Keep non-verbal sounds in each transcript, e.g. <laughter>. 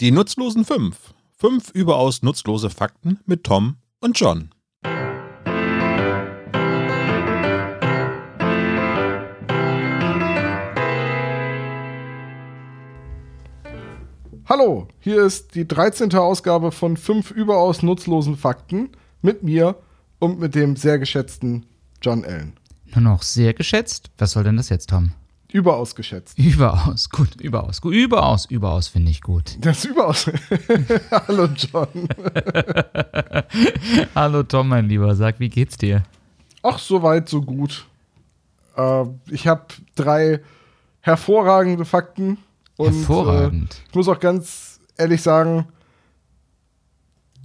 Die nutzlosen fünf. Fünf überaus nutzlose Fakten mit Tom und John. Hallo, hier ist die 13. Ausgabe von fünf überaus nutzlosen Fakten mit mir und mit dem sehr geschätzten John Allen. Nur noch sehr geschätzt. Was soll denn das jetzt, Tom? Überaus geschätzt. Überaus, gut, überaus, gut, überaus, überaus finde ich gut. Das ist überaus. <laughs> Hallo John. <laughs> Hallo Tom, mein Lieber, sag, wie geht's dir? Ach, soweit, so gut. Äh, ich habe drei hervorragende Fakten. Und, Hervorragend. Äh, ich muss auch ganz ehrlich sagen,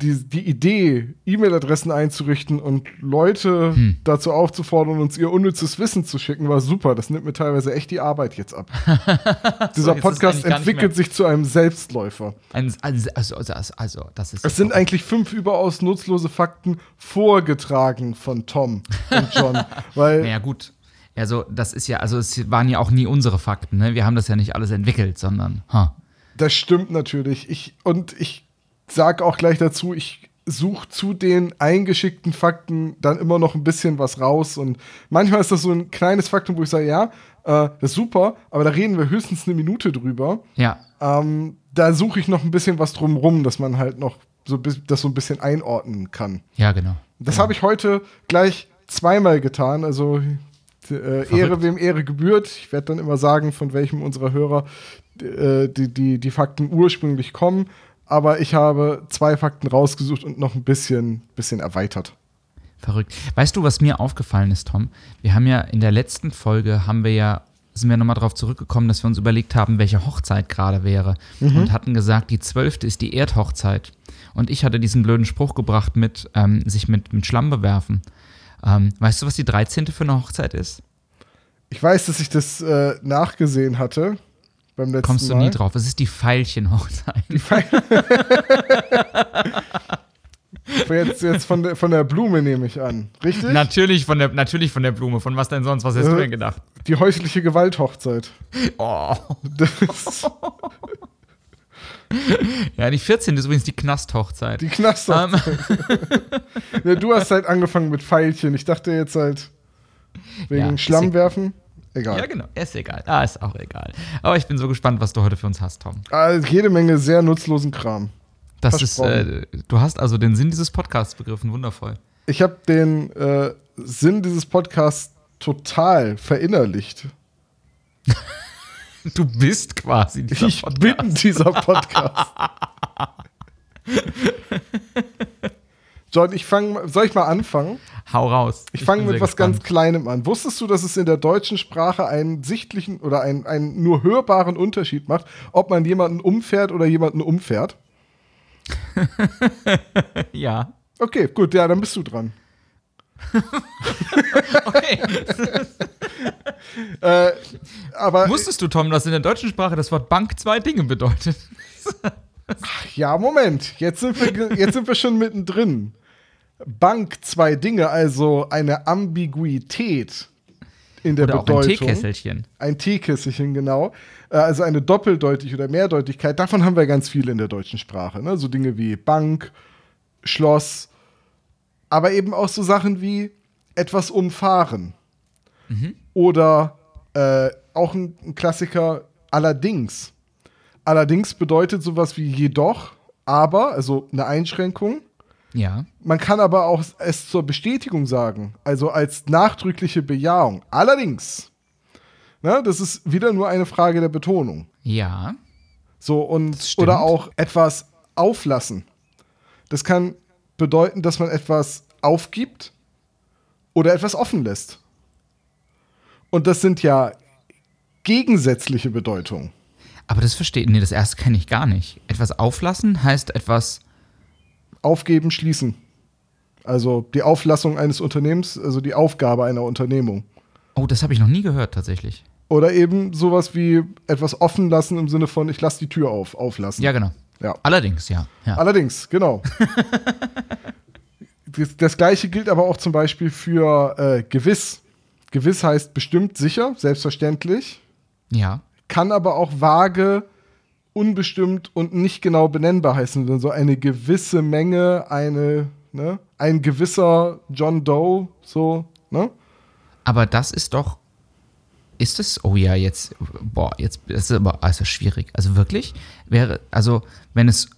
die, die Idee, E-Mail-Adressen einzurichten und Leute Hm. dazu aufzufordern, uns ihr unnützes Wissen zu schicken, war super. Das nimmt mir teilweise echt die Arbeit jetzt ab. <laughs> Dieser jetzt Podcast entwickelt sich zu einem Selbstläufer. Ein, also, also, also, also, das ist. Es sind eigentlich fünf überaus nutzlose Fakten vorgetragen von Tom und John. <laughs> weil Naja, gut. Also, das ist ja, also, es waren ja auch nie unsere Fakten, ne? Wir haben das ja nicht alles entwickelt, sondern, ha. Das stimmt natürlich. Ich, und ich sag auch gleich dazu, ich suche zu den eingeschickten Fakten dann immer noch ein bisschen was raus. Und manchmal ist das so ein kleines Faktum, wo ich sage, ja, äh, das ist super, aber da reden wir höchstens eine Minute drüber. Ja. Ähm, da suche ich noch ein bisschen was drumrum, dass man halt noch so das so ein bisschen einordnen kann. Ja, genau. Das habe ich heute gleich zweimal getan. Also äh, Ehre, wem Ehre gebührt. Ich werde dann immer sagen, von welchem unserer Hörer äh, die, die, die Fakten ursprünglich kommen. Aber ich habe zwei Fakten rausgesucht und noch ein bisschen, bisschen erweitert. Verrückt. Weißt du, was mir aufgefallen ist, Tom? Wir haben ja in der letzten Folge haben wir ja sind wir nochmal darauf zurückgekommen, dass wir uns überlegt haben, welche Hochzeit gerade wäre. Und hatten gesagt, die zwölfte ist die Erdhochzeit. Und ich hatte diesen blöden Spruch gebracht mit ähm, sich mit, mit Schlamm bewerfen. Ähm, weißt du, was die 13. für eine Hochzeit ist? Ich weiß, dass ich das äh, nachgesehen hatte beim letzten Kommst du Mal. nie drauf. Es ist die Veilchenhochzeit. Die Fe- <laughs> jetzt, jetzt von, der, von der Blume nehme ich an. Richtig? natürlich, von der, natürlich von der Blume. Von was denn sonst? Was hast Äh, du denn gedacht? Die häusliche Gewalthochzeit. Oh. Das, <laughs> Ja, die 14. ist übrigens die Knasthochzeit. die Knasthochzeit. Ähm, <laughs> Ja, du hast halt angefangen mit Pfeilchen. Ich dachte jetzt halt wegen Ja, ist Schlamm egal. Ja, genau. Ist egal. Ah, ist auch egal. Aber ich bin so gespannt, was du heute für uns hast, Tom. Also jede Menge sehr nutzlosen Kram. Das ist, äh, du hast also den Sinn dieses Podcasts begriffen. Wundervoll. Ich habe den äh, Sinn dieses Podcasts total verinnerlicht. <laughs> Du bist quasi dieser Ich bin dieser Podcast. <laughs> John, ich fange, soll ich mal anfangen? Hau raus. Ich fange bin mit was ganz gespannt. Kleinem an. Wusstest du, dass es in der deutschen Sprache einen sichtlichen oder einen, einen nur hörbaren Unterschied macht, ob man jemanden umfährt oder jemanden umfährt? <laughs> Ja. Okay, gut, ja, dann bist du dran. <laughs> Okay. <laughs> Äh, aber Wusstest du, Tom, dass in der deutschen Sprache das Wort Bank zwei Dinge bedeutet? ja, Moment, jetzt sind wir, jetzt sind wir schon mittendrin. Bank zwei Dinge, also eine Ambiguität in der Oder auch ein Bedeutung. Teekesselchen. Ein Teekesselchen, genau. Äh, Also eine Doppeldeutig oder Mehrdeutigkeit. Davon haben wir ganz viel in der deutschen Sprache. Ne? So Dinge wie Bank, Schloss, aber eben auch so Sachen wie etwas umfahren. Oder äh, auch ein, ein Klassiker, allerdings. Allerdings bedeutet sowas wie jedoch, aber, also eine Einschränkung. Ja. Man kann aber auch es zur Bestätigung sagen, also als nachdrückliche Bejahung. Allerdings, ne, das ist wieder nur eine Frage der Betonung. Ja. So und oder auch etwas auflassen. Das kann bedeuten, dass man etwas aufgibt oder etwas offen lässt. Und das sind ja gegensätzliche Bedeutungen. Aber das versteht, nee, das erste kenne ich gar nicht. Etwas auflassen heißt etwas, Aufgeben, schließen. Also die Auflassung eines Unternehmens, also die Aufgabe einer Unternehmung. oh, das habe ich noch nie gehört tatsächlich. Oder eben sowas wie etwas offen lassen im Sinne von, ich lasse die Tür auf, auflassen. Ja, genau. Ja. Allerdings, ja. ja. Allerdings, genau. <laughs> das, das gleiche gilt aber auch zum Beispiel für äh, gewiss. Gewiss heißt bestimmt sicher, selbstverständlich, Ja. kann aber auch vage unbestimmt und nicht genau benennbar heißen, sondern so eine gewisse Menge, eine, ne, ein gewisser John Doe, so, ne? Aber das ist doch. Ist es, oh ja, jetzt, boah, jetzt das ist aber also schwierig. Also wirklich, wäre, also wenn es,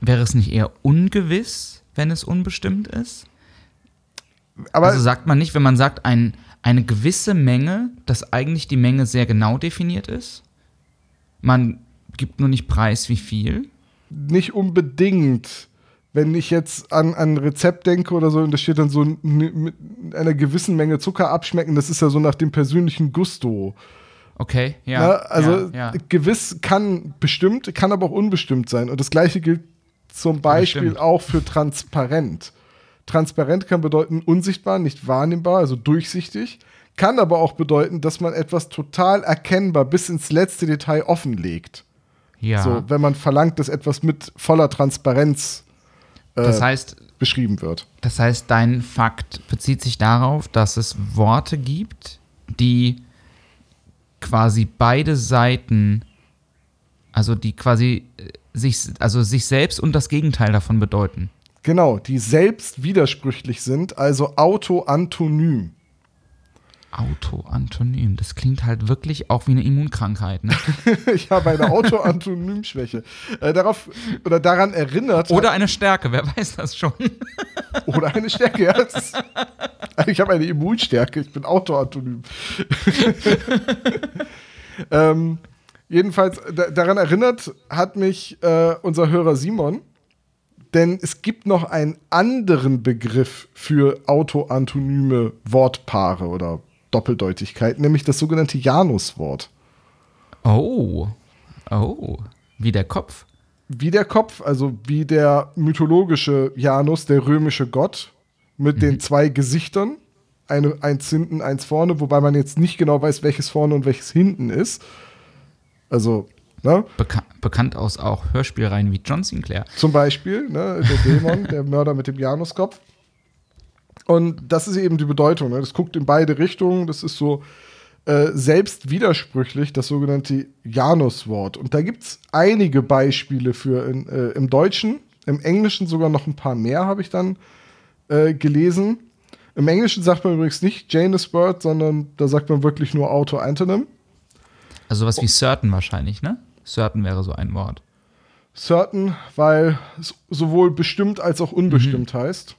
wäre es nicht eher ungewiss, wenn es unbestimmt ist? Aber also sagt man nicht, wenn man sagt, ein, eine gewisse Menge, dass eigentlich die Menge sehr genau definiert ist? Man gibt nur nicht preis, wie viel? nicht unbedingt. Wenn ich jetzt an ein Rezept denke oder so, und da steht dann so mit einer gewissen Menge Zucker abschmecken, das ist ja so nach dem persönlichen Gusto. Okay, ja. ne? Also ja, ja. gewiss kann bestimmt, kann aber auch unbestimmt sein. Und das gleiche gilt zum Beispiel auch für transparent. Transparent kann bedeuten unsichtbar, nicht wahrnehmbar, also durchsichtig. Kann aber auch bedeuten, dass man etwas total erkennbar bis ins letzte Detail offenlegt. Ja. So, wenn man verlangt, dass etwas mit voller Transparenz äh, das heißt, beschrieben wird. Das heißt, dein Fakt bezieht sich darauf, dass es Worte gibt, die quasi beide Seiten, also die quasi äh, sich, also sich selbst und das Gegenteil davon bedeuten. Genau, die selbst widersprüchlich sind, also autoantonym. Autoantonym, das klingt halt wirklich auch wie eine Immunkrankheit. Ne? <laughs> ich habe eine Autoantonymschwäche. Äh, darauf oder daran erinnert Oder eine Stärke, wer weiß das schon. <laughs> oder eine Stärke. Ja, ist, Also ich habe eine Immunstärke, ich bin autoantonym. <laughs> ähm, jedenfalls, da, daran erinnert hat mich äh, unser Hörer Simon, denn es gibt noch einen anderen Begriff für autoantonyme Wortpaare oder Doppeldeutigkeit, nämlich das sogenannte Januswort. Oh, oh, wie der Kopf. Wie der Kopf, also wie der mythologische Janus, der römische Gott, mit den zwei Gesichtern. Eine, eins hinten, eins vorne, wobei man jetzt nicht genau weiß, welches vorne und welches hinten ist. Also, ne? Beka bekannt aus auch Hörspielreihen wie John Sinclair. Zum Beispiel, ne, der Dämon, der Mörder mit dem Januskopf. Und das ist eben die Bedeutung. Ne? Das guckt in beide Richtungen. Das ist so äh, selbst widersprüchlich, das sogenannte Januswort. Und da gibt es einige Beispiele für in, äh, im Deutschen, im Englischen sogar noch ein paar mehr, habe ich dann äh, gelesen. Im Englischen sagt man übrigens nicht Janus Word, sondern da sagt man wirklich nur Auto-Antonym. Also sowas wie certain wahrscheinlich, ne? Certain wäre so ein Wort. Certain, weil es sowohl bestimmt als auch unbestimmt heißt.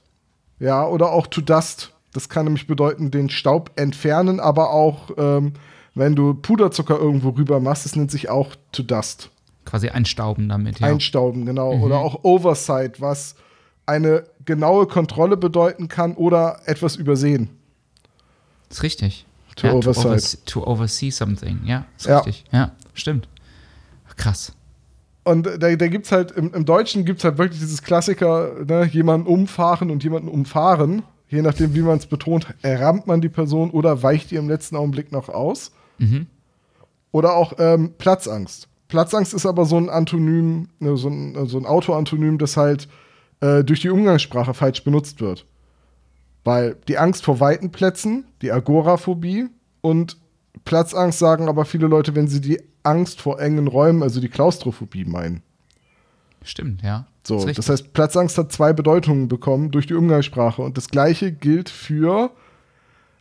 Ja, oder auch to dust. Das kann nämlich bedeuten, den Staub entfernen, aber auch, ähm, wenn du Puderzucker irgendwo rüber machst, das nennt sich auch to dust. Quasi einstauben damit, ja. Einstauben, genau. Oder auch Oversight, was eine genaue Kontrolle bedeuten kann oder etwas übersehen. ist richtig. To ja, oversight. To, oversee, to oversee something, ja, ist Ja. richtig. Ja, stimmt. Krass. Und da, da gibt es halt, im, im Deutschen gibt es halt wirklich dieses Klassiker, ne, jemanden umfahren und jemanden umfahren. Je nachdem, wie man es betont, rammt man die Person oder weicht ihr im letzten Augenblick noch aus. Mhm. Oder auch ähm, Platzangst. Platzangst ist aber so ein Antonym, ne, so ein, so ein Autoantonym, das halt äh, durch die Umgangssprache falsch benutzt wird. Weil die Angst vor weiten Plätzen, die Agoraphobie und Platzangst sagen aber viele Leute, wenn sie die Angst vor engen Räumen, also die Klaustrophobie meinen. Stimmt, ja. So, richtig. das heißt, Platzangst hat zwei Bedeutungen bekommen durch die Umgangssprache. Und das gleiche gilt für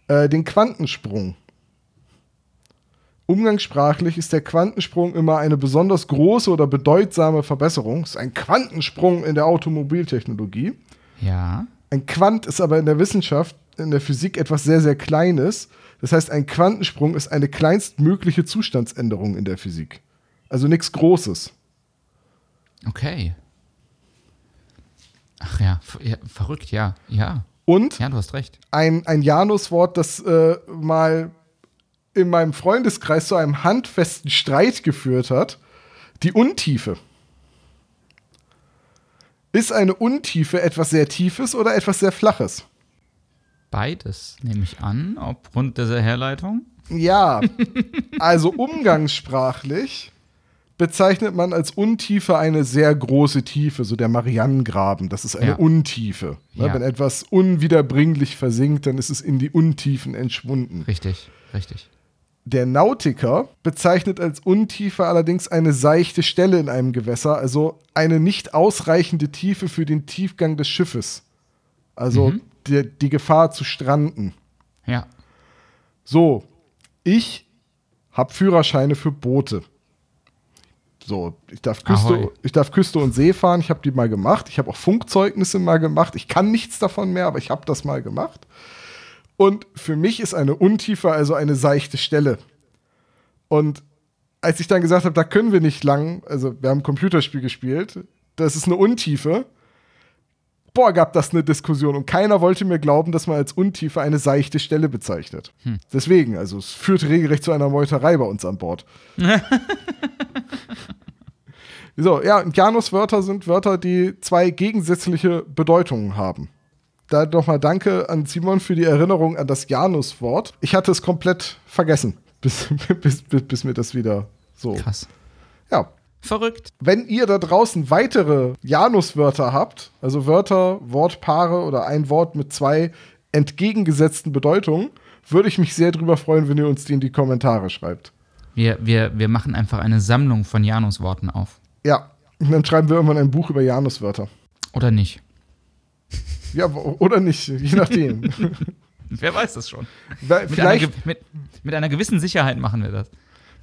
äh, den Quantensprung. Umgangssprachlich ist der Quantensprung immer eine besonders große oder bedeutsame Verbesserung. Es ist ein Quantensprung in der Automobiltechnologie. ja. Ein Quant ist aber in der Wissenschaft, in der Physik etwas sehr, sehr Kleines. Das heißt, ein Quantensprung ist eine kleinstmögliche Zustandsänderung in der Physik. Also nichts Großes. Okay. Ach ja, ja, verrückt, ja. Ja. Und Ja, du hast recht. ein, ein Januswort, das äh, mal in meinem Freundeskreis zu einem handfesten Streit geführt hat. Die Untiefe. Ist eine Untiefe etwas sehr Tiefes oder etwas sehr Flaches? Beides nehme ich an, aufgrund dieser Herleitung. Ja, also umgangssprachlich bezeichnet man als Untiefe eine sehr große Tiefe, so der Marianengraben, das ist eine Ja. Untiefe. Ne, Ja. Wenn etwas unwiederbringlich versinkt, dann ist es in die Untiefen entschwunden. Richtig, richtig. Der Nautiker bezeichnet als Untiefe allerdings eine seichte Stelle in einem Gewässer, also eine nicht ausreichende Tiefe für den Tiefgang des Schiffes. Also Mhm. Die, die Gefahr zu stranden. Ja. So, ich habe Führerscheine für Boote. So, ich darf, Küste, Ahoi. ich darf Küste und See fahren, ich habe die mal gemacht. Ich habe auch Funkzeugnisse mal gemacht. Ich kann nichts davon mehr, aber ich habe das mal gemacht. Und für mich ist eine Untiefe also eine seichte Stelle. Und als ich dann gesagt habe, da können wir nicht lang, also wir haben ein Computerspiel gespielt, das ist eine Untiefe. Boah, gab das eine Diskussion und keiner wollte mir glauben, dass man als Untiefe eine seichte Stelle bezeichnet. Deswegen, also es führt regelrecht zu einer Meuterei bei uns an Bord. <laughs> so, ja, und Janus-Wörter sind Wörter, die zwei gegensätzliche Bedeutungen haben. Da nochmal danke an Simon für die Erinnerung an das Janus-Wort. Ich hatte es komplett vergessen, bis, <laughs> bis, bis, bis mir das wieder so. Krass. Ja, Verrückt. wenn ihr da draußen weitere Janus-Wörter habt, also Wörter, Wortpaare oder ein Wort mit zwei entgegengesetzten Bedeutungen, würde ich mich sehr drüber freuen, wenn ihr uns die in die Kommentare schreibt. Wir, wir, wir machen einfach eine Sammlung von Janus-Worten auf. Ja, und dann schreiben wir irgendwann ein Buch über Janus-Wörter. Oder nicht? Ja, oder nicht, je nachdem. <laughs> Wer weiß das schon. Weil Mit einer, mit, mit einer gewissen Sicherheit machen wir das.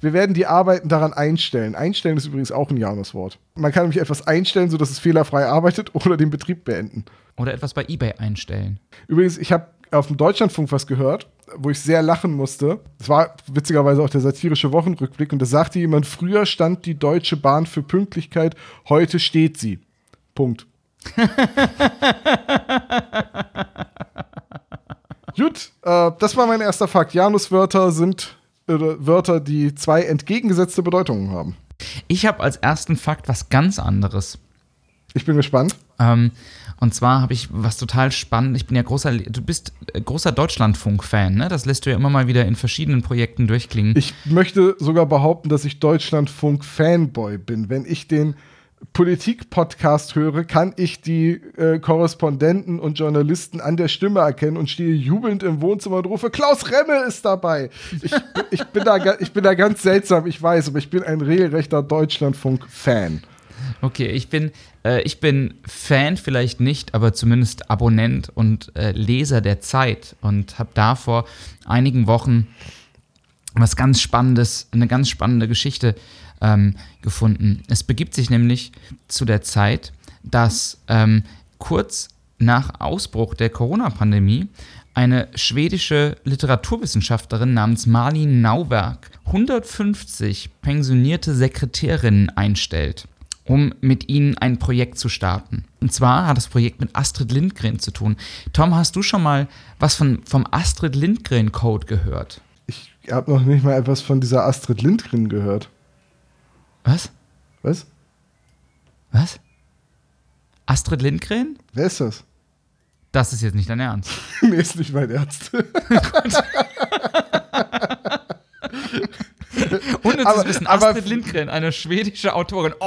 Wir werden die Arbeiten daran einstellen. Einstellen ist übrigens auch ein Janus-Wort. Man kann nämlich etwas einstellen, sodass es fehlerfrei arbeitet <laughs> oder den Betrieb beenden. Oder etwas bei eBay einstellen. Übrigens, ich habe auf dem Deutschlandfunk was gehört, wo ich sehr lachen musste. Es war witzigerweise auch der satirische Wochenrückblick und da sagte jemand, früher stand die Deutsche Bahn für Pünktlichkeit, heute steht sie. Punkt. <laughs> Gut, äh, das war mein erster Fakt. Januswörter sind äh, Wörter, die zwei entgegengesetzte Bedeutungen haben. Ich habe als ersten Fakt was ganz anderes. Ich bin gespannt. Ähm, und zwar habe ich was total spannend. Ich bin ja großer, du bist äh, großer Deutschlandfunk-Fan, ne? Das lässt du ja immer mal wieder in verschiedenen Projekten durchklingen. Ich möchte sogar behaupten, dass ich Deutschlandfunk-Fanboy bin. Wenn ich den Politik-Podcast höre, kann ich die äh, Korrespondenten und Journalisten an der Stimme erkennen und stehe jubelnd im Wohnzimmer und rufe, Klaus Remme ist dabei. Ich, ich, bin, da, ich bin da ganz seltsam, ich weiß, aber ich bin ein regelrechter Deutschlandfunk-Fan. Okay, ich bin, äh, ich bin Fan vielleicht nicht, aber zumindest Abonnent und äh, Leser der Zeit und habe da vor einigen Wochen was ganz Spannendes, eine ganz spannende Geschichte ähm, gefunden. Es begibt sich nämlich zu der Zeit, dass ähm, kurz nach Ausbruch der Corona-Pandemie eine schwedische Literaturwissenschaftlerin namens Marlin Nauwerk 150 pensionierte Sekretärinnen einstellt, um mit ihnen ein Projekt zu starten. Und zwar hat das Projekt mit Astrid Lindgren zu tun. Tom, hast du schon mal was von, vom Astrid Lindgren Code gehört? Ich habe noch nicht mal etwas von dieser Astrid Lindgren gehört. Was? Was? Was? Astrid Lindgren? Wer ist das? Das ist jetzt nicht dein Ernst. <laughs> nee, ist nicht mein Ernst. <laughs> Unnützes Aber- Wissen. aber- Astrid Lindgren, eine schwedische Autorin. Oh,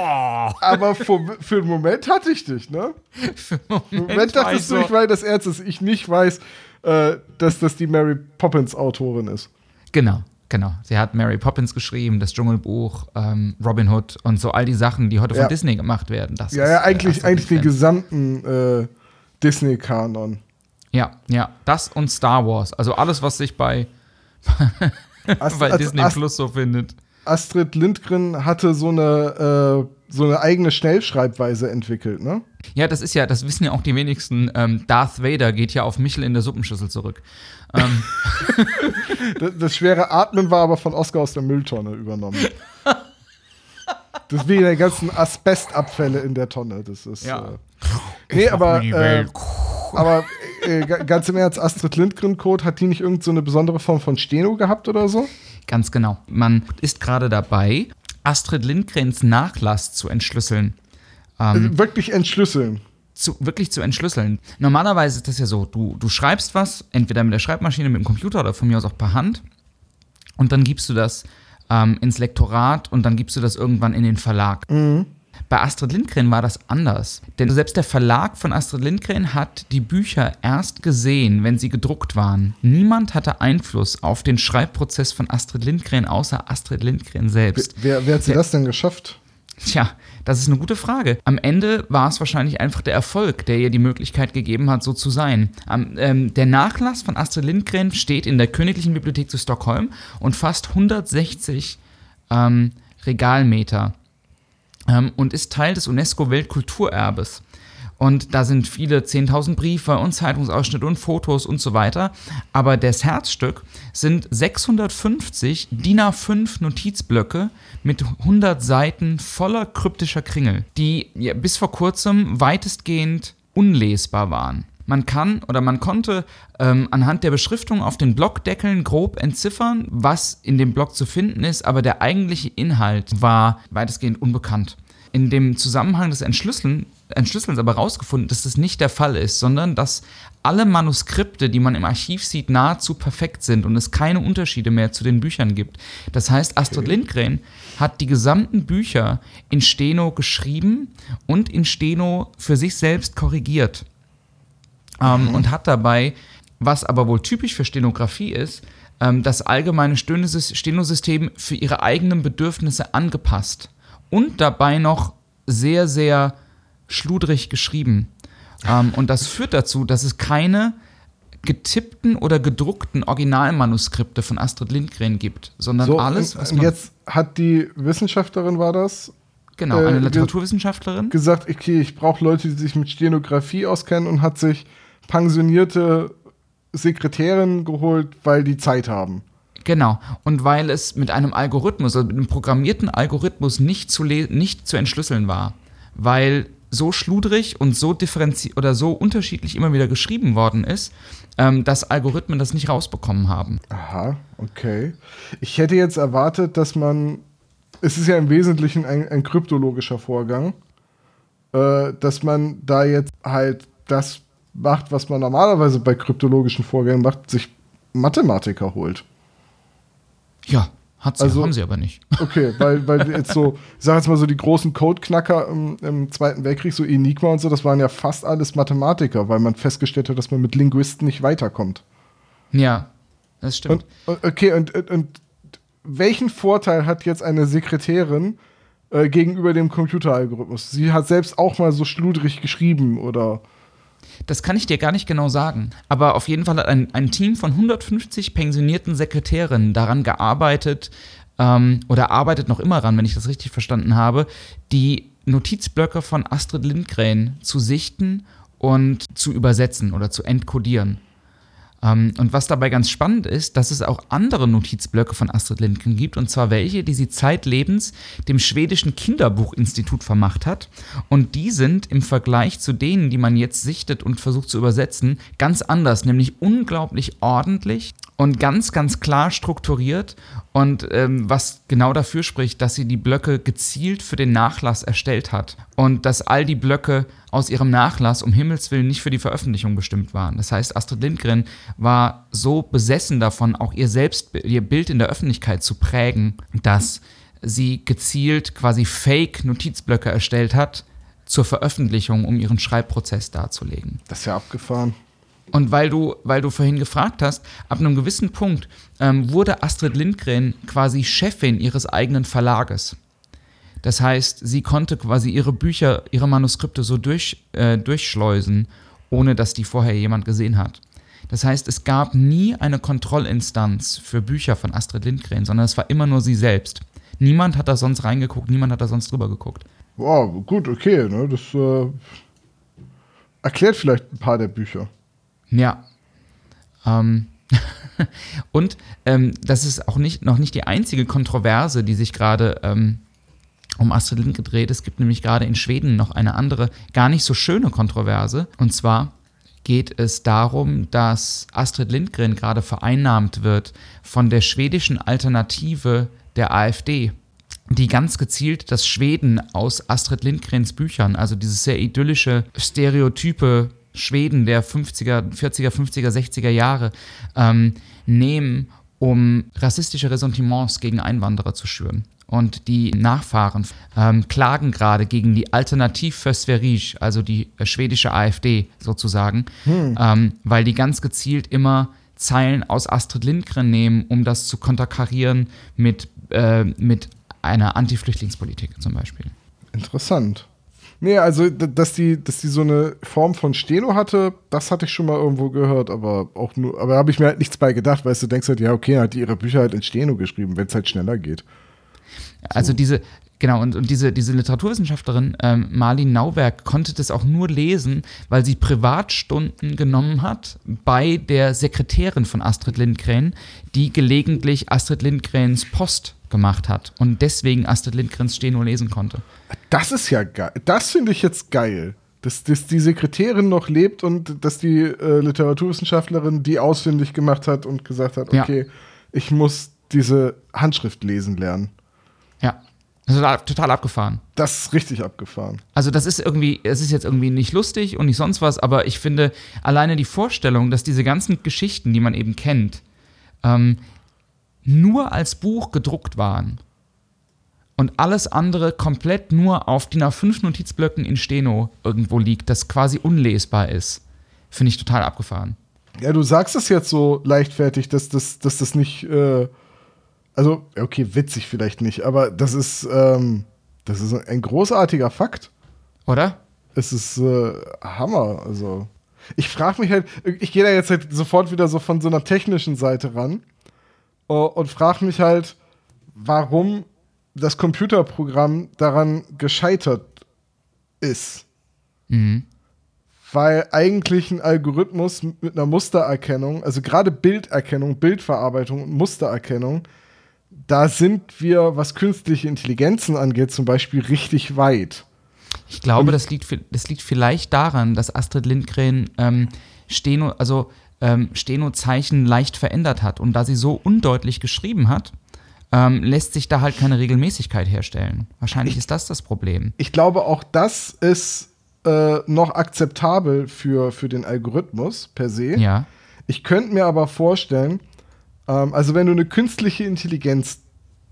Aber für, für einen Moment hatte ich dich, ne? für einen Moment, Moment dachtest du, ich meine das Ernst, dass ich nicht weiß, äh, dass das die Mary Poppins Autorin ist. Genau, genau. Sie hat Mary Poppins geschrieben, das Dschungelbuch, ähm, Robin Hood und so all die Sachen, die heute Ja. von Disney gemacht werden. Das Ja, ist, ja, äh, eigentlich, Astrid eigentlich den gesamten äh, Disney-Kanon. Ja, ja, das und Star Wars. Also alles, was sich bei, <laughs> bei Ast- Disney Ast- Plus so findet. Astrid Lindgren hatte so eine, äh, so eine eigene Schnellschreibweise entwickelt, ne? Ja, das ist ja, das wissen ja auch die wenigsten. Ähm, Darth Vader geht ja auf Michel in der Suppenschüssel zurück. Ähm, <laughs> Das, das schwere Atmen war aber von Oscar aus der Mülltonne übernommen. Deswegen die ganzen Asbestabfälle in der Tonne. Das ist. Ja. Äh, nee, aber, äh, aber äh, ga- ganz im Ernst, Astrid Lindgren-Code, hat die nicht irgendeine so eine besondere Form von Steno gehabt oder so? Ganz genau. Man ist gerade dabei, Astrid Lindgrens Nachlass zu entschlüsseln. Ähm, Also wirklich entschlüsseln. zu, wirklich zu entschlüsseln. Normalerweise ist das ja so, du, du schreibst was, entweder mit der Schreibmaschine, mit dem Computer oder von mir aus auch per Hand. Und dann gibst du das ähm, ins Lektorat und dann gibst du das irgendwann in den Verlag. Bei Astrid Lindgren war das anders. Denn selbst der Verlag von Astrid Lindgren hat die Bücher erst gesehen, wenn sie gedruckt waren. Niemand hatte Einfluss auf den Schreibprozess von Astrid Lindgren außer Astrid Lindgren selbst. Wer, wer hat sie Der- das denn geschafft? Tja, das ist eine gute Frage. Am Ende war es wahrscheinlich einfach der Erfolg, der ihr die Möglichkeit gegeben hat, so zu sein. Am, ähm, der Nachlass von Astrid Lindgren steht in der Königlichen Bibliothek zu Stockholm und fasst 160 ähm, Regalmeter ähm, und ist Teil des UNESCO-Weltkulturerbes. Und da sind viele 10.000 Briefe und Zeitungsausschnitte und Fotos und so weiter. Aber das Herzstück sind 650 DIN A5 Notizblöcke mit 100 Seiten voller kryptischer Kringel, die ja, bis vor kurzem weitestgehend unlesbar waren. Man kann oder man konnte ähm, anhand der Beschriftung auf den Blockdeckeln grob entziffern, was in dem Block zu finden ist, aber der eigentliche Inhalt war weitestgehend unbekannt. In dem Zusammenhang des Entschlüsseln, Entschlüsselns aber herausgefunden, dass das nicht der Fall ist, sondern dass alle Manuskripte, die man im Archiv sieht, nahezu perfekt sind und es keine Unterschiede mehr zu den Büchern gibt. Das heißt, Astrid Lindgren hat die gesamten Bücher in Steno geschrieben und in Steno für sich selbst korrigiert ähm, und hat dabei, was aber wohl typisch für Stenografie ist, ähm, das allgemeine Stenosystem für ihre eigenen Bedürfnisse angepasst und dabei noch sehr, sehr schludrig geschrieben. Ähm, und das führt dazu, dass es keine getippten oder gedruckten Originalmanuskripte von Astrid Lindgren gibt, sondern So, alles, und was man, jetzt hat die Wissenschaftlerin, war das, genau, äh, eine ge- Literaturwissenschaftlerin, gesagt, okay, ich brauche Leute, die sich mit Stenografie auskennen und hat sich pensionierte Sekretärin geholt, weil die Zeit haben. Genau. Und weil es mit einem Algorithmus, also mit einem programmierten Algorithmus nicht zu, nicht zu entschlüsseln war. Weil so schludrig und so differenziert oder so unterschiedlich immer wieder geschrieben worden ist, ähm, dass Algorithmen das nicht rausbekommen haben. Aha, okay. Ich hätte jetzt erwartet, dass man, es ist ja im Wesentlichen ein, ein kryptologischer Vorgang, äh, dass man da jetzt halt das macht, was man normalerweise bei kryptologischen Vorgängen macht, sich Mathematiker holt. Ja, hat sie, Also- haben sie aber nicht. <laughs> Okay, weil, weil jetzt so, ich sag jetzt mal so, die großen Codeknacker im, im Zweiten Weltkrieg, so Enigma und so, das waren ja fast alles Mathematiker, weil man festgestellt hat, dass man mit Linguisten nicht weiterkommt. Ja, das stimmt. Und- okay, und, und, und welchen Vorteil hat jetzt eine Sekretärin äh, gegenüber dem Computeralgorithmus? Sie hat selbst auch mal so schludrig geschrieben oder. Das kann ich dir gar nicht genau sagen. Aber auf jeden Fall hat ein, ein Team von 150 pensionierten Sekretärinnen daran gearbeitet ähm, oder arbeitet noch immer ran, wenn ich das richtig verstanden habe, die Notizblöcke von Astrid Lindgren zu sichten und zu übersetzen oder zu entkodieren. Ähm, und was dabei ganz spannend ist, dass es auch andere Notizblöcke von Astrid Lindgren gibt, und zwar welche, die sie zeitlebens dem schwedischen Kinderbuchinstitut vermacht hat. Und die sind im Vergleich zu denen, die man jetzt sichtet und versucht zu übersetzen, ganz anders, nämlich unglaublich ordentlich und ganz, ganz klar strukturiert. Und ähm, was genau dafür spricht, dass sie die Blöcke gezielt für den Nachlass erstellt hat. Und dass all die Blöcke aus ihrem Nachlass um Himmels Willen nicht für die Veröffentlichung bestimmt waren. Das heißt, Astrid Lindgren war so besessen davon, auch ihr selbst, ihr Bild in der Öffentlichkeit zu prägen, dass sie gezielt quasi Fake-Notizblöcke erstellt hat zur Veröffentlichung, um ihren Schreibprozess darzulegen. Das ist ja abgefahren. Und weil du, weil du vorhin gefragt hast, ab einem gewissen Punkt ähm, wurde Astrid Lindgren quasi Chefin ihres eigenen Verlages. Das heißt, sie konnte quasi ihre Bücher, ihre Manuskripte so durch, äh, durchschleusen, ohne dass die vorher jemand gesehen hat. Das heißt, es gab nie eine Kontrollinstanz für Bücher von Astrid Lindgren, sondern es war immer nur sie selbst. Niemand hat da sonst reingeguckt, niemand hat da sonst drüber geguckt. Wow, gut, okay, ne? Das äh, erklärt vielleicht ein paar der Bücher. Ja. Ähm. <laughs> Und ähm, das ist auch nicht, noch nicht die einzige Kontroverse, die sich gerade ähm, um Astrid Lindgren dreht. Es gibt nämlich gerade in Schweden noch eine andere, gar nicht so schöne Kontroverse. Und zwar geht es darum, dass Astrid Lindgren gerade vereinnahmt wird von der schwedischen Alternative der AfD, die ganz gezielt das Schweden aus Astrid Lindgrens Büchern, also dieses sehr idyllische, stereotype Schweden der 50er, 40er, 50er, 60er Jahre ähm, nehmen, um rassistische Ressentiments gegen Einwanderer zu schüren. und die Nachfahren ähm, klagen gerade gegen die Alternativ für Sverige, also die äh, schwedische AfD sozusagen, hm. ähm, weil die ganz gezielt immer Zeilen aus Astrid Lindgren nehmen, um das zu konterkarieren mit, äh, mit einer Anti-Flüchtlingspolitik zum Beispiel. Interessant. Nee, also, dass die, dass die so eine Form von Steno hatte, das hatte ich schon mal irgendwo gehört, aber auch nur, aber da habe ich mir halt nichts bei gedacht, weil du denkst halt, ja, okay, hat die ihre Bücher halt in Steno geschrieben, wenn es halt schneller geht. Also diese, Genau, und, und diese, diese Literaturwissenschaftlerin ähm, Marlin Nauberg konnte das auch nur lesen, weil sie Privatstunden genommen hat bei der Sekretärin von Astrid Lindgren, die gelegentlich Astrid Lindgrens Post gemacht hat und deswegen Astrid Lindgrens Steno lesen konnte. Das ist ja geil. Das finde ich jetzt geil. Dass, dass die Sekretärin noch lebt und dass die äh, Literaturwissenschaftlerin die ausfindig gemacht hat und gesagt hat, okay, ja. ich muss diese Handschrift lesen lernen. Ja. Total, total abgefahren. Das ist richtig abgefahren. Also, das ist irgendwie, es ist jetzt irgendwie nicht lustig und nicht sonst was, aber ich finde alleine die Vorstellung, dass diese ganzen Geschichten, die man eben kennt, ähm, nur als Buch gedruckt waren und alles andere komplett nur auf DIN A5 Notizblöcken in Steno irgendwo liegt, das quasi unlesbar ist, finde ich total abgefahren. Ja, du sagst es jetzt so leichtfertig, dass das, dass das nicht, äh, also, okay, witzig vielleicht nicht, aber das ist, ähm, das ist ein großartiger Fakt. Oder? Es ist äh, Hammer, also. Ich frage mich halt, ich gehe da jetzt halt sofort wieder so von so einer technischen Seite ran uh, und frage mich halt, warum das Computerprogramm daran gescheitert ist. Mhm. Weil eigentlich ein Algorithmus mit einer Mustererkennung, also gerade Bilderkennung, Bildverarbeitung und Mustererkennung, da sind wir, was künstliche Intelligenzen angeht, zum Beispiel richtig weit. Ich glaube, das liegt, das liegt vielleicht daran, dass Astrid Lindgren ähm, Steno, also ähm, Steno-Zeichen leicht verändert hat. Und da sie so undeutlich geschrieben hat, ähm, lässt sich da halt keine Regelmäßigkeit herstellen. Wahrscheinlich ich, ist das das Problem. Ich glaube, auch das ist äh, noch akzeptabel für, für den Algorithmus per se. Ja. Ich könnte mir aber vorstellen, ähm, also wenn du eine künstliche Intelligenz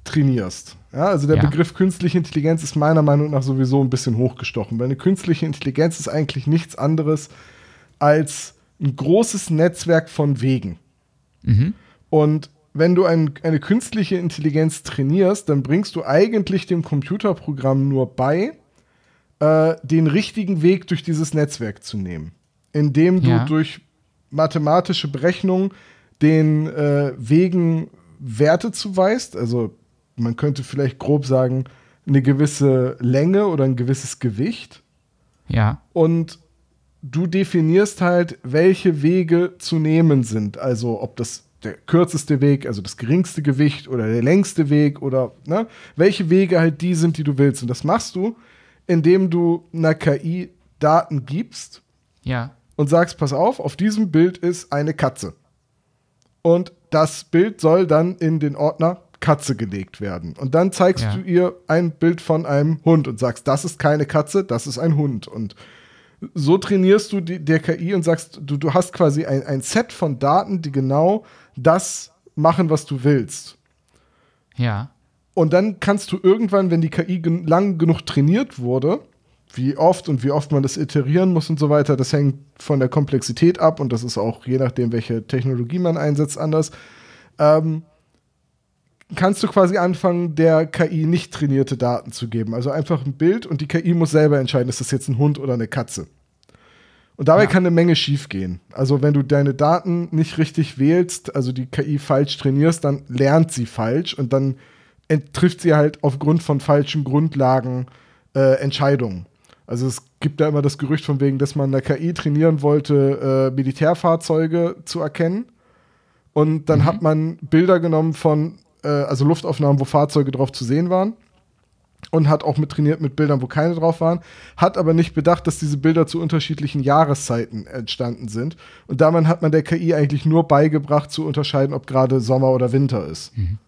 trainierst, ja, also der ja. Begriff künstliche Intelligenz ist meiner Meinung nach sowieso ein bisschen hochgestochen, weil eine künstliche Intelligenz ist eigentlich nichts anderes als ein großes Netzwerk von Wegen. Mhm. Und wenn du ein, eine künstliche Intelligenz trainierst, dann bringst du eigentlich dem Computerprogramm nur bei, äh, den richtigen Weg durch dieses Netzwerk zu nehmen. Indem du ja. durch mathematische Berechnung den äh, Wegen Werte zuweist. Also man könnte vielleicht grob sagen, eine gewisse Länge oder ein gewisses Gewicht. Ja. Und du definierst halt, welche Wege zu nehmen sind. Also ob das der kürzeste Weg, also das geringste Gewicht oder der längste Weg oder ne, welche Wege halt die sind, die du willst. Und das machst du, indem du einer KI Daten gibst. Ja. Und sagst, pass auf, auf diesem Bild ist eine Katze. Und das Bild soll dann in den Ordner Katze gelegt werden. Und dann zeigst ja. du ihr ein Bild von einem Hund und sagst, das ist keine Katze, das ist ein Hund. Und so trainierst du die, der KI und sagst, du, du hast quasi ein, ein Set von Daten, die genau das machen, was du willst. Ja. Und dann kannst du irgendwann, wenn die KI gen lang genug trainiert wurde, wie oft und wie oft man das iterieren muss und so weiter, das hängt von der Komplexität ab und das ist auch je nachdem, welche Technologie man einsetzt, anders. Ähm, kannst du quasi anfangen, der KI nicht trainierte Daten zu geben. Also einfach ein Bild und die KI muss selber entscheiden, ist das jetzt ein Hund oder eine Katze. Und dabei ja. kann eine Menge schiefgehen. Also wenn du deine Daten nicht richtig wählst, also die KI falsch trainierst, dann lernt sie falsch und dann trifft sie halt aufgrund von falschen Grundlagen äh, Entscheidungen. Also es gibt da immer das Gerücht von wegen, dass man der KI trainieren wollte, äh, Militärfahrzeuge zu erkennen. Und dann mhm. hat man Bilder genommen von äh, also Luftaufnahmen, wo Fahrzeuge drauf zu sehen waren. Und hat auch mit trainiert mit Bildern, wo keine drauf waren. Hat aber nicht bedacht, dass diese Bilder zu unterschiedlichen Jahreszeiten entstanden sind. Und damit hat man der KI eigentlich nur beigebracht, zu unterscheiden, ob gerade Sommer oder Winter ist. Mhm.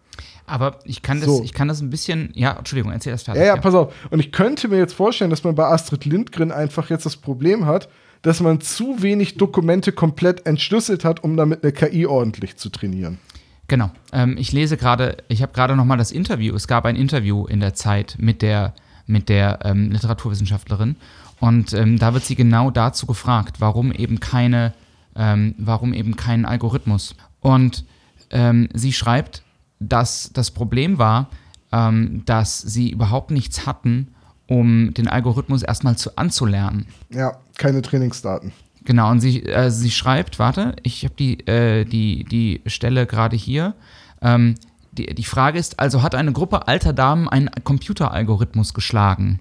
Aber ich kann, das, so. ich kann das ein bisschen. Ja, Entschuldigung, erzähl das fertig. Ja, ja, ja, pass auf. Und ich könnte mir jetzt vorstellen, dass man bei Astrid Lindgren einfach jetzt das Problem hat, dass man zu wenig Dokumente komplett entschlüsselt hat, um damit eine KI ordentlich zu trainieren. Genau. Ähm, ich lese gerade, ich habe gerade noch mal das Interview. Es gab ein Interview in der Zeit mit der, mit der ähm, Literaturwissenschaftlerin. Und ähm, da wird sie genau dazu gefragt, warum eben keine, ähm, warum eben kein Algorithmus. Und ähm, sie schreibt, dass das Problem war, ähm, dass sie überhaupt nichts hatten, um den Algorithmus erstmal zu anzulernen. Ja, keine Trainingsdaten. Genau, und sie, äh, sie schreibt, warte, ich habe die, äh, die, die Stelle gerade hier. Ähm, die, die Frage ist, also hat eine Gruppe alter Damen einen Computeralgorithmus geschlagen?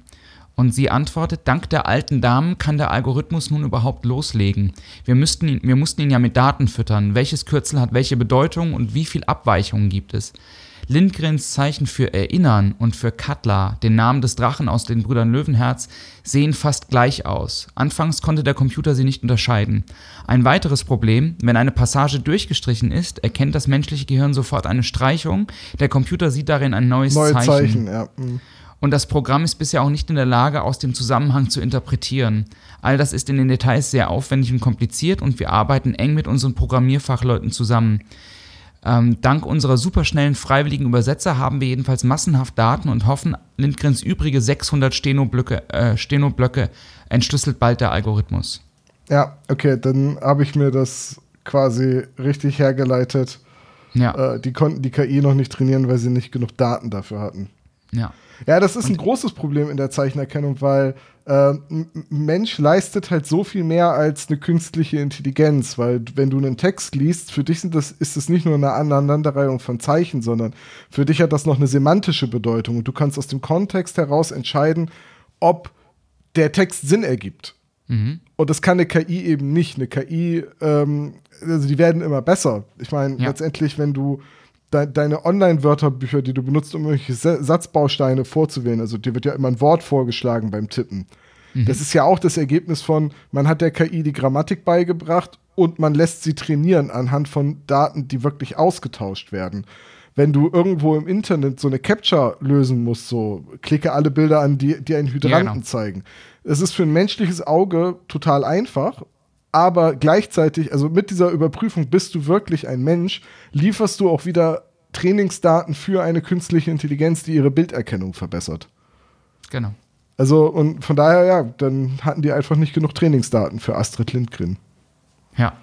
Und sie antwortet, dank der alten Damen kann der Algorithmus nun überhaupt loslegen. Wir, müssten ihn, wir mussten ihn ja mit Daten füttern. Welches Kürzel hat welche Bedeutung und wie viel Abweichungen gibt es? Lindgrens Zeichen für Erinnern und für Katla, den Namen des Drachen aus den Brüdern Löwenherz, sehen fast gleich aus. Anfangs konnte der Computer sie nicht unterscheiden. Ein weiteres Problem, wenn eine Passage durchgestrichen ist, erkennt das menschliche Gehirn sofort eine Streichung, der Computer sieht darin ein neues Neue Zeichen. Zeichen, ja. Und das Programm ist bisher auch nicht in der Lage, aus dem Zusammenhang zu interpretieren. All das ist in den Details sehr aufwendig und kompliziert und wir arbeiten eng mit unseren Programmierfachleuten zusammen. Ähm, dank unserer superschnellen freiwilligen Übersetzer haben wir jedenfalls massenhaft Daten und hoffen, Lindgrens übrige 600 Stenoblöcke, äh, Stenoblöcke entschlüsselt bald der Algorithmus. Ja, okay, dann habe ich mir das quasi richtig hergeleitet. Ja, Äh, die konnten die KI noch nicht trainieren, weil sie nicht genug Daten dafür hatten. ja. Ja, das ist ein großes Problem in der Zeichenerkennung, weil äh, ein Mensch leistet halt so viel mehr als eine künstliche Intelligenz, weil wenn du einen Text liest, für dich das, ist es nicht nur eine Aneinanderreihung von Zeichen, sondern für dich hat das noch eine semantische Bedeutung und du kannst aus dem Kontext heraus entscheiden, ob der Text Sinn ergibt. Mhm. Und das kann eine KI eben nicht. Eine KI, ähm, also die werden immer besser. Ich meine, Ja. letztendlich, wenn du de deine Online-Wörterbücher, die du benutzt, um irgendwelche Sa- Satzbausteine vorzuwählen, also dir wird ja immer ein Wort vorgeschlagen beim Tippen. Das ist ja auch das Ergebnis von, man hat der KI die Grammatik beigebracht und man lässt sie trainieren anhand von Daten, die wirklich ausgetauscht werden. Wenn du irgendwo im Internet so eine Capture lösen musst, so klicke alle Bilder an, die, die einen Hydranten genau. zeigen. Es ist für ein menschliches Auge total einfach, aber gleichzeitig, also mit dieser Überprüfung bist du wirklich ein Mensch, lieferst du auch wieder Trainingsdaten für eine künstliche Intelligenz, die ihre Bilderkennung verbessert. Genau. Also, und von daher, ja, dann hatten die einfach nicht genug Trainingsdaten für Astrid Lindgren. Ja.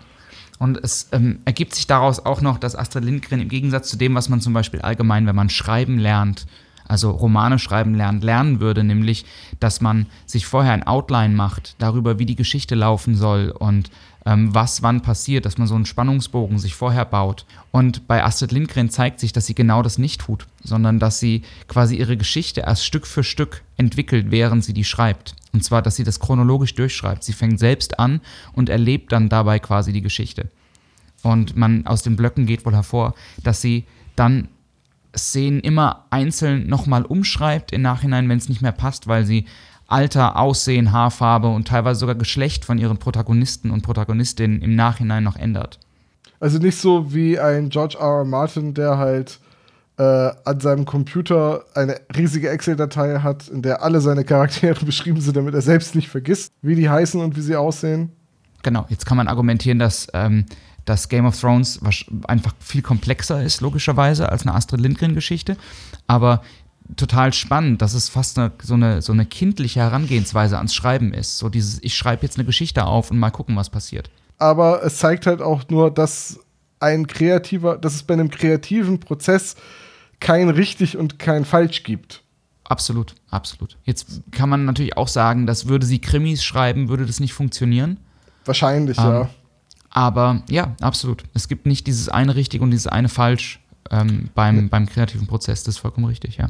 Und es ähm, ergibt sich daraus auch noch, dass Astrid Lindgren im Gegensatz zu dem, was man zum Beispiel allgemein, wenn man schreiben lernt, also Romane schreiben lernt, lernen würde, nämlich, dass man sich vorher ein Outline macht darüber, wie die Geschichte laufen soll und ähm, was wann passiert, dass man so einen Spannungsbogen sich vorher baut. Und bei Astrid Lindgren zeigt sich, dass sie genau das nicht tut, sondern dass sie quasi ihre Geschichte erst Stück für Stück entwickelt, während sie die schreibt. Und zwar, dass sie das chronologisch durchschreibt. Sie fängt selbst an und erlebt dann dabei quasi die Geschichte. Und man aus den Blöcken geht wohl hervor, dass sie dann Szenen immer einzeln nochmal umschreibt im Nachhinein, wenn es nicht mehr passt, weil sie Alter, Aussehen, Haarfarbe und teilweise sogar Geschlecht von ihren Protagonisten und Protagonistinnen im Nachhinein noch ändert. Also nicht so wie ein George R. R. Martin, der halt äh, an seinem Computer eine riesige Excel-Datei hat, in der alle seine Charaktere <laughs> beschrieben sind, damit er selbst nicht vergisst, wie die heißen und wie sie aussehen. Genau, jetzt kann man argumentieren, dass, ähm, dass Game of Thrones einfach viel komplexer ist, logischerweise, als eine Astrid Lindgren-Geschichte. Aber total spannend, dass es fast eine, so, eine, so eine kindliche Herangehensweise ans Schreiben ist. So dieses, ich schreibe jetzt eine Geschichte auf und mal gucken, was passiert. aber es zeigt halt auch nur, dass ein kreativer, dass es bei einem kreativen Prozess kein richtig und kein falsch gibt. Absolut, absolut. Jetzt kann man natürlich auch sagen, dass würde sie Krimis schreiben, würde das nicht funktionieren. Wahrscheinlich, Ähm, ja. Aber ja, absolut. Es gibt nicht dieses eine richtig und dieses eine falsch ähm, beim, beim kreativen Prozess. Das ist vollkommen richtig, ja.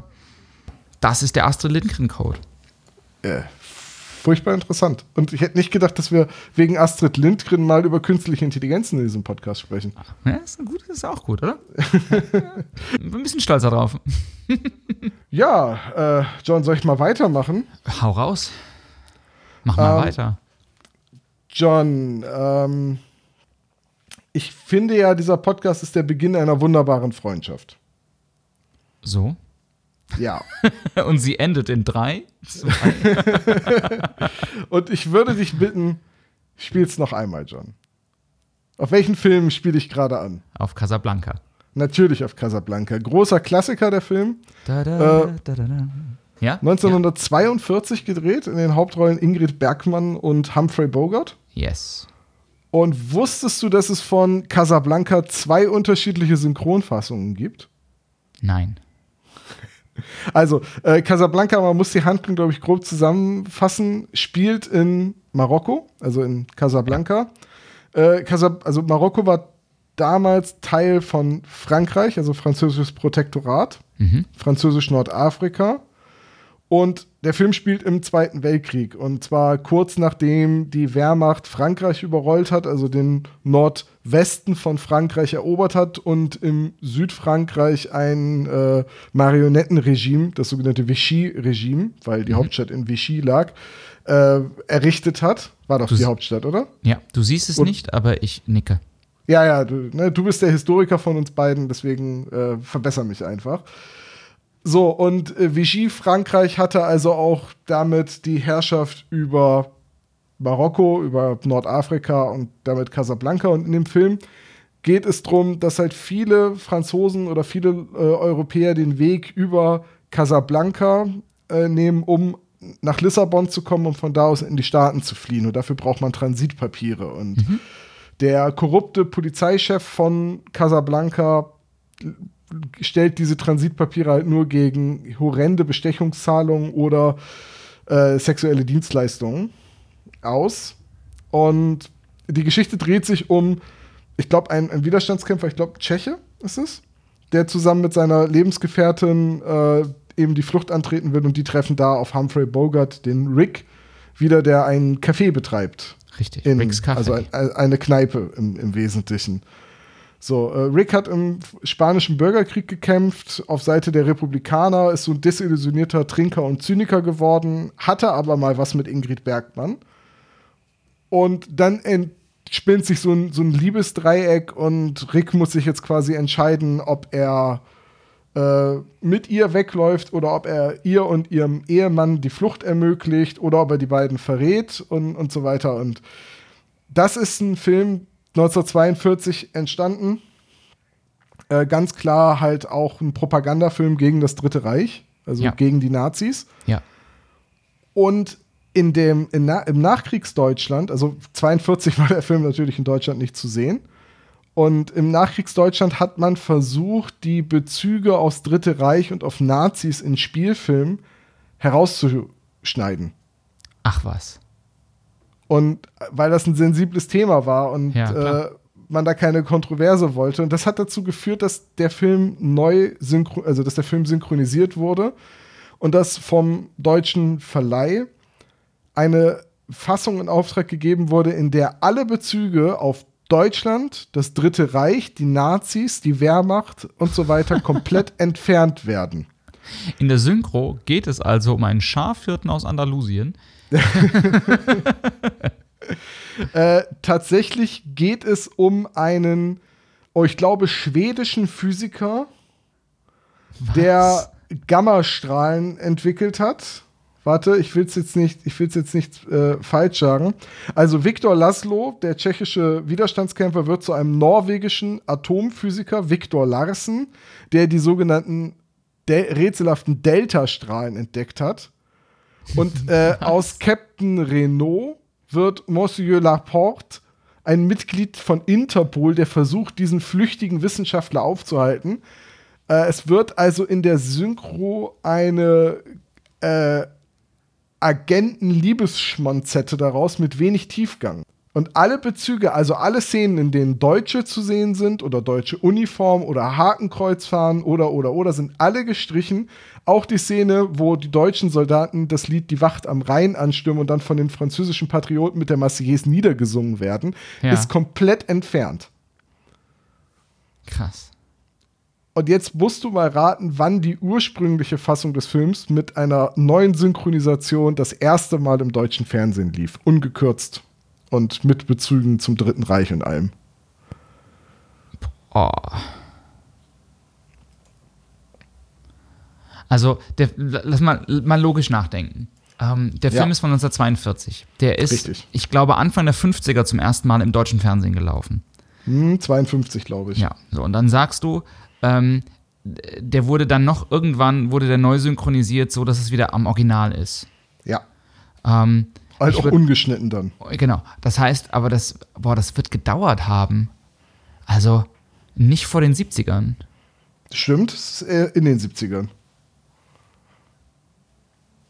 Das ist der Astrid Lindgren Code. Äh, furchtbar interessant. Und ich hätte nicht gedacht, dass wir wegen Astrid Lindgren mal über künstliche Intelligenzen in diesem Podcast sprechen. Ja, ist, ein gut, ist auch gut, oder? Ein bisschen stolz darauf. <laughs> Ja, äh, John, soll ich mal weitermachen? Hau raus. Mach mal Ähm, weiter. John, ähm, ich finde ja, dieser Podcast ist der Beginn einer wunderbaren Freundschaft. So. Ja. <laughs> Und sie endet in drei. <laughs> Und ich würde dich bitten, spiel's noch einmal, John. Auf welchen Film spiele ich gerade an? Auf Casablanca. Natürlich auf Casablanca. Großer Klassiker der Film. Da, da, Äh, da. Ja? 1942 gedreht, in den Hauptrollen Ingrid Bergmann und Humphrey Bogart. Ja. Yes. Und wusstest du, dass es von Casablanca zwei unterschiedliche Synchronfassungen gibt? Nein. <laughs> Also, äh, Casablanca, man muss die Handlung, glaube ich, grob zusammenfassen, spielt in Marokko, also in Casablanca. Äh, Casab also, Marokko war damals Teil von Frankreich, also französisches Protektorat, Mhm. französisch Nordafrika. Und der Film spielt im Zweiten Weltkrieg. Und zwar kurz nachdem die Wehrmacht Frankreich überrollt hat, also den Nordwesten von Frankreich erobert hat und im Südfrankreich ein äh, Marionettenregime, das sogenannte Vichy-Regime, weil die Hauptstadt in Vichy lag, äh, errichtet hat. War doch Du die Hauptstadt, oder? Ja, du siehst es Und- nicht, aber ich nicke. Ja, ja, du, ne, du bist der Historiker von uns beiden, deswegen äh, verbessere mich einfach. So, und äh, Vichy Frankreich hatte also auch damit die Herrschaft über Marokko, über Nordafrika und damit Casablanca. Und in dem Film geht es darum, dass halt viele Franzosen oder viele äh, Europäer den Weg über Casablanca äh, nehmen, um nach Lissabon zu kommen und von da aus in die Staaten zu fliehen. Und dafür braucht man Transitpapiere. Und der korrupte Polizeichef von Casablanca stellt diese Transitpapiere halt nur gegen horrende Bestechungszahlungen oder äh, sexuelle Dienstleistungen aus. Und die Geschichte dreht sich um, ich glaube, ein, ein Widerstandskämpfer, ich glaube, Tscheche ist es, der zusammen mit seiner Lebensgefährtin äh, eben die Flucht antreten will und die treffen da auf Humphrey Bogart, den Rick, wieder, der ein Café betreibt. Richtig. In, Rick's Café. also ein- eine Kneipe im, im Wesentlichen. So, äh, Rick hat im spanischen Bürgerkrieg gekämpft, auf Seite der Republikaner, ist so ein desillusionierter Trinker und Zyniker geworden, hatte aber mal was mit Ingrid Bergmann. Und dann entspinnt sich so ein, so ein Liebesdreieck und Rick muss sich jetzt quasi entscheiden, ob er äh, mit ihr wegläuft oder ob er ihr und ihrem Ehemann die Flucht ermöglicht oder ob er die beiden verrät und, und so weiter. Und das ist ein Film 1942 entstanden. Äh, ganz klar halt auch ein Propagandafilm gegen das Dritte Reich, also Ja. gegen die Nazis. ja. Und in dem, in na, im Nachkriegsdeutschland, also 42 <laughs> war der Film natürlich in Deutschland nicht zu sehen. Und im Nachkriegsdeutschland hat man versucht, die Bezüge aufs Dritte Reich und auf Nazis in Spielfilmen herauszuschneiden. Ach was. Und weil das ein sensibles Thema war und Ja, äh, man da keine Kontroverse wollte. Und das hat dazu geführt, dass der Film neu synchro also dass der Film synchronisiert wurde und dass vom deutschen Verleih eine Fassung in Auftrag gegeben wurde, in der alle Bezüge auf Deutschland, das Dritte Reich, die Nazis, die Wehrmacht und so weiter <laughs> komplett entfernt werden. In der Synchro geht es also um einen Schafhirten aus Andalusien. <laughs> Äh, tatsächlich geht es um einen, oh, ich glaube, schwedischen Physiker, der Gammastrahlen entwickelt hat. Warte, ich will es jetzt nicht, ich will's jetzt nicht äh, falsch sagen. Also Viktor Laszlo, der tschechische Widerstandskämpfer, wird zu einem norwegischen Atomphysiker, Viktor Larsen, der die sogenannten Del rätselhaften Delta-Strahlen entdeckt hat. Und äh, aus Captain Renault wird Monsieur Laporte ein Mitglied von Interpol, der versucht, diesen flüchtigen Wissenschaftler aufzuhalten. Äh, es wird also in der Synchro eine äh, Agenten-Liebesschmonzette daraus mit wenig Tiefgang. Und alle Bezüge, also alle Szenen, in denen Deutsche zu sehen sind oder deutsche Uniform oder Hakenkreuz fahren oder oder oder, sind alle gestrichen. Auch die Szene, wo die deutschen Soldaten das Lied Die Wacht am Rhein anstürmen und dann von den französischen Patrioten mit der Marseillaise niedergesungen werden, Ja. ist komplett entfernt. Krass. Und jetzt musst du mal raten, wann die ursprüngliche Fassung des Films mit einer neuen Synchronisation das erste Mal im deutschen Fernsehen lief. Ungekürzt. Und mit Bezügen zum Dritten Reich und allem. Oh. Also, der, lass mal, mal logisch nachdenken. Ähm, der Ja. Film ist von 1942. Der ist, Richtig. ich glaube, Anfang der 50er zum ersten Mal im deutschen Fernsehen gelaufen. Hm, 52, glaube ich. Ja, so, und dann sagst du, ähm, der wurde dann noch irgendwann, wurde der neu synchronisiert, so dass es wieder am Original ist. Ja. Ähm, Halt ich auch würd- ungeschnitten dann. Genau. Das heißt, aber das, boah, das wird gedauert haben. Also nicht vor den 70ern. Stimmt, es ist eher in den 70ern.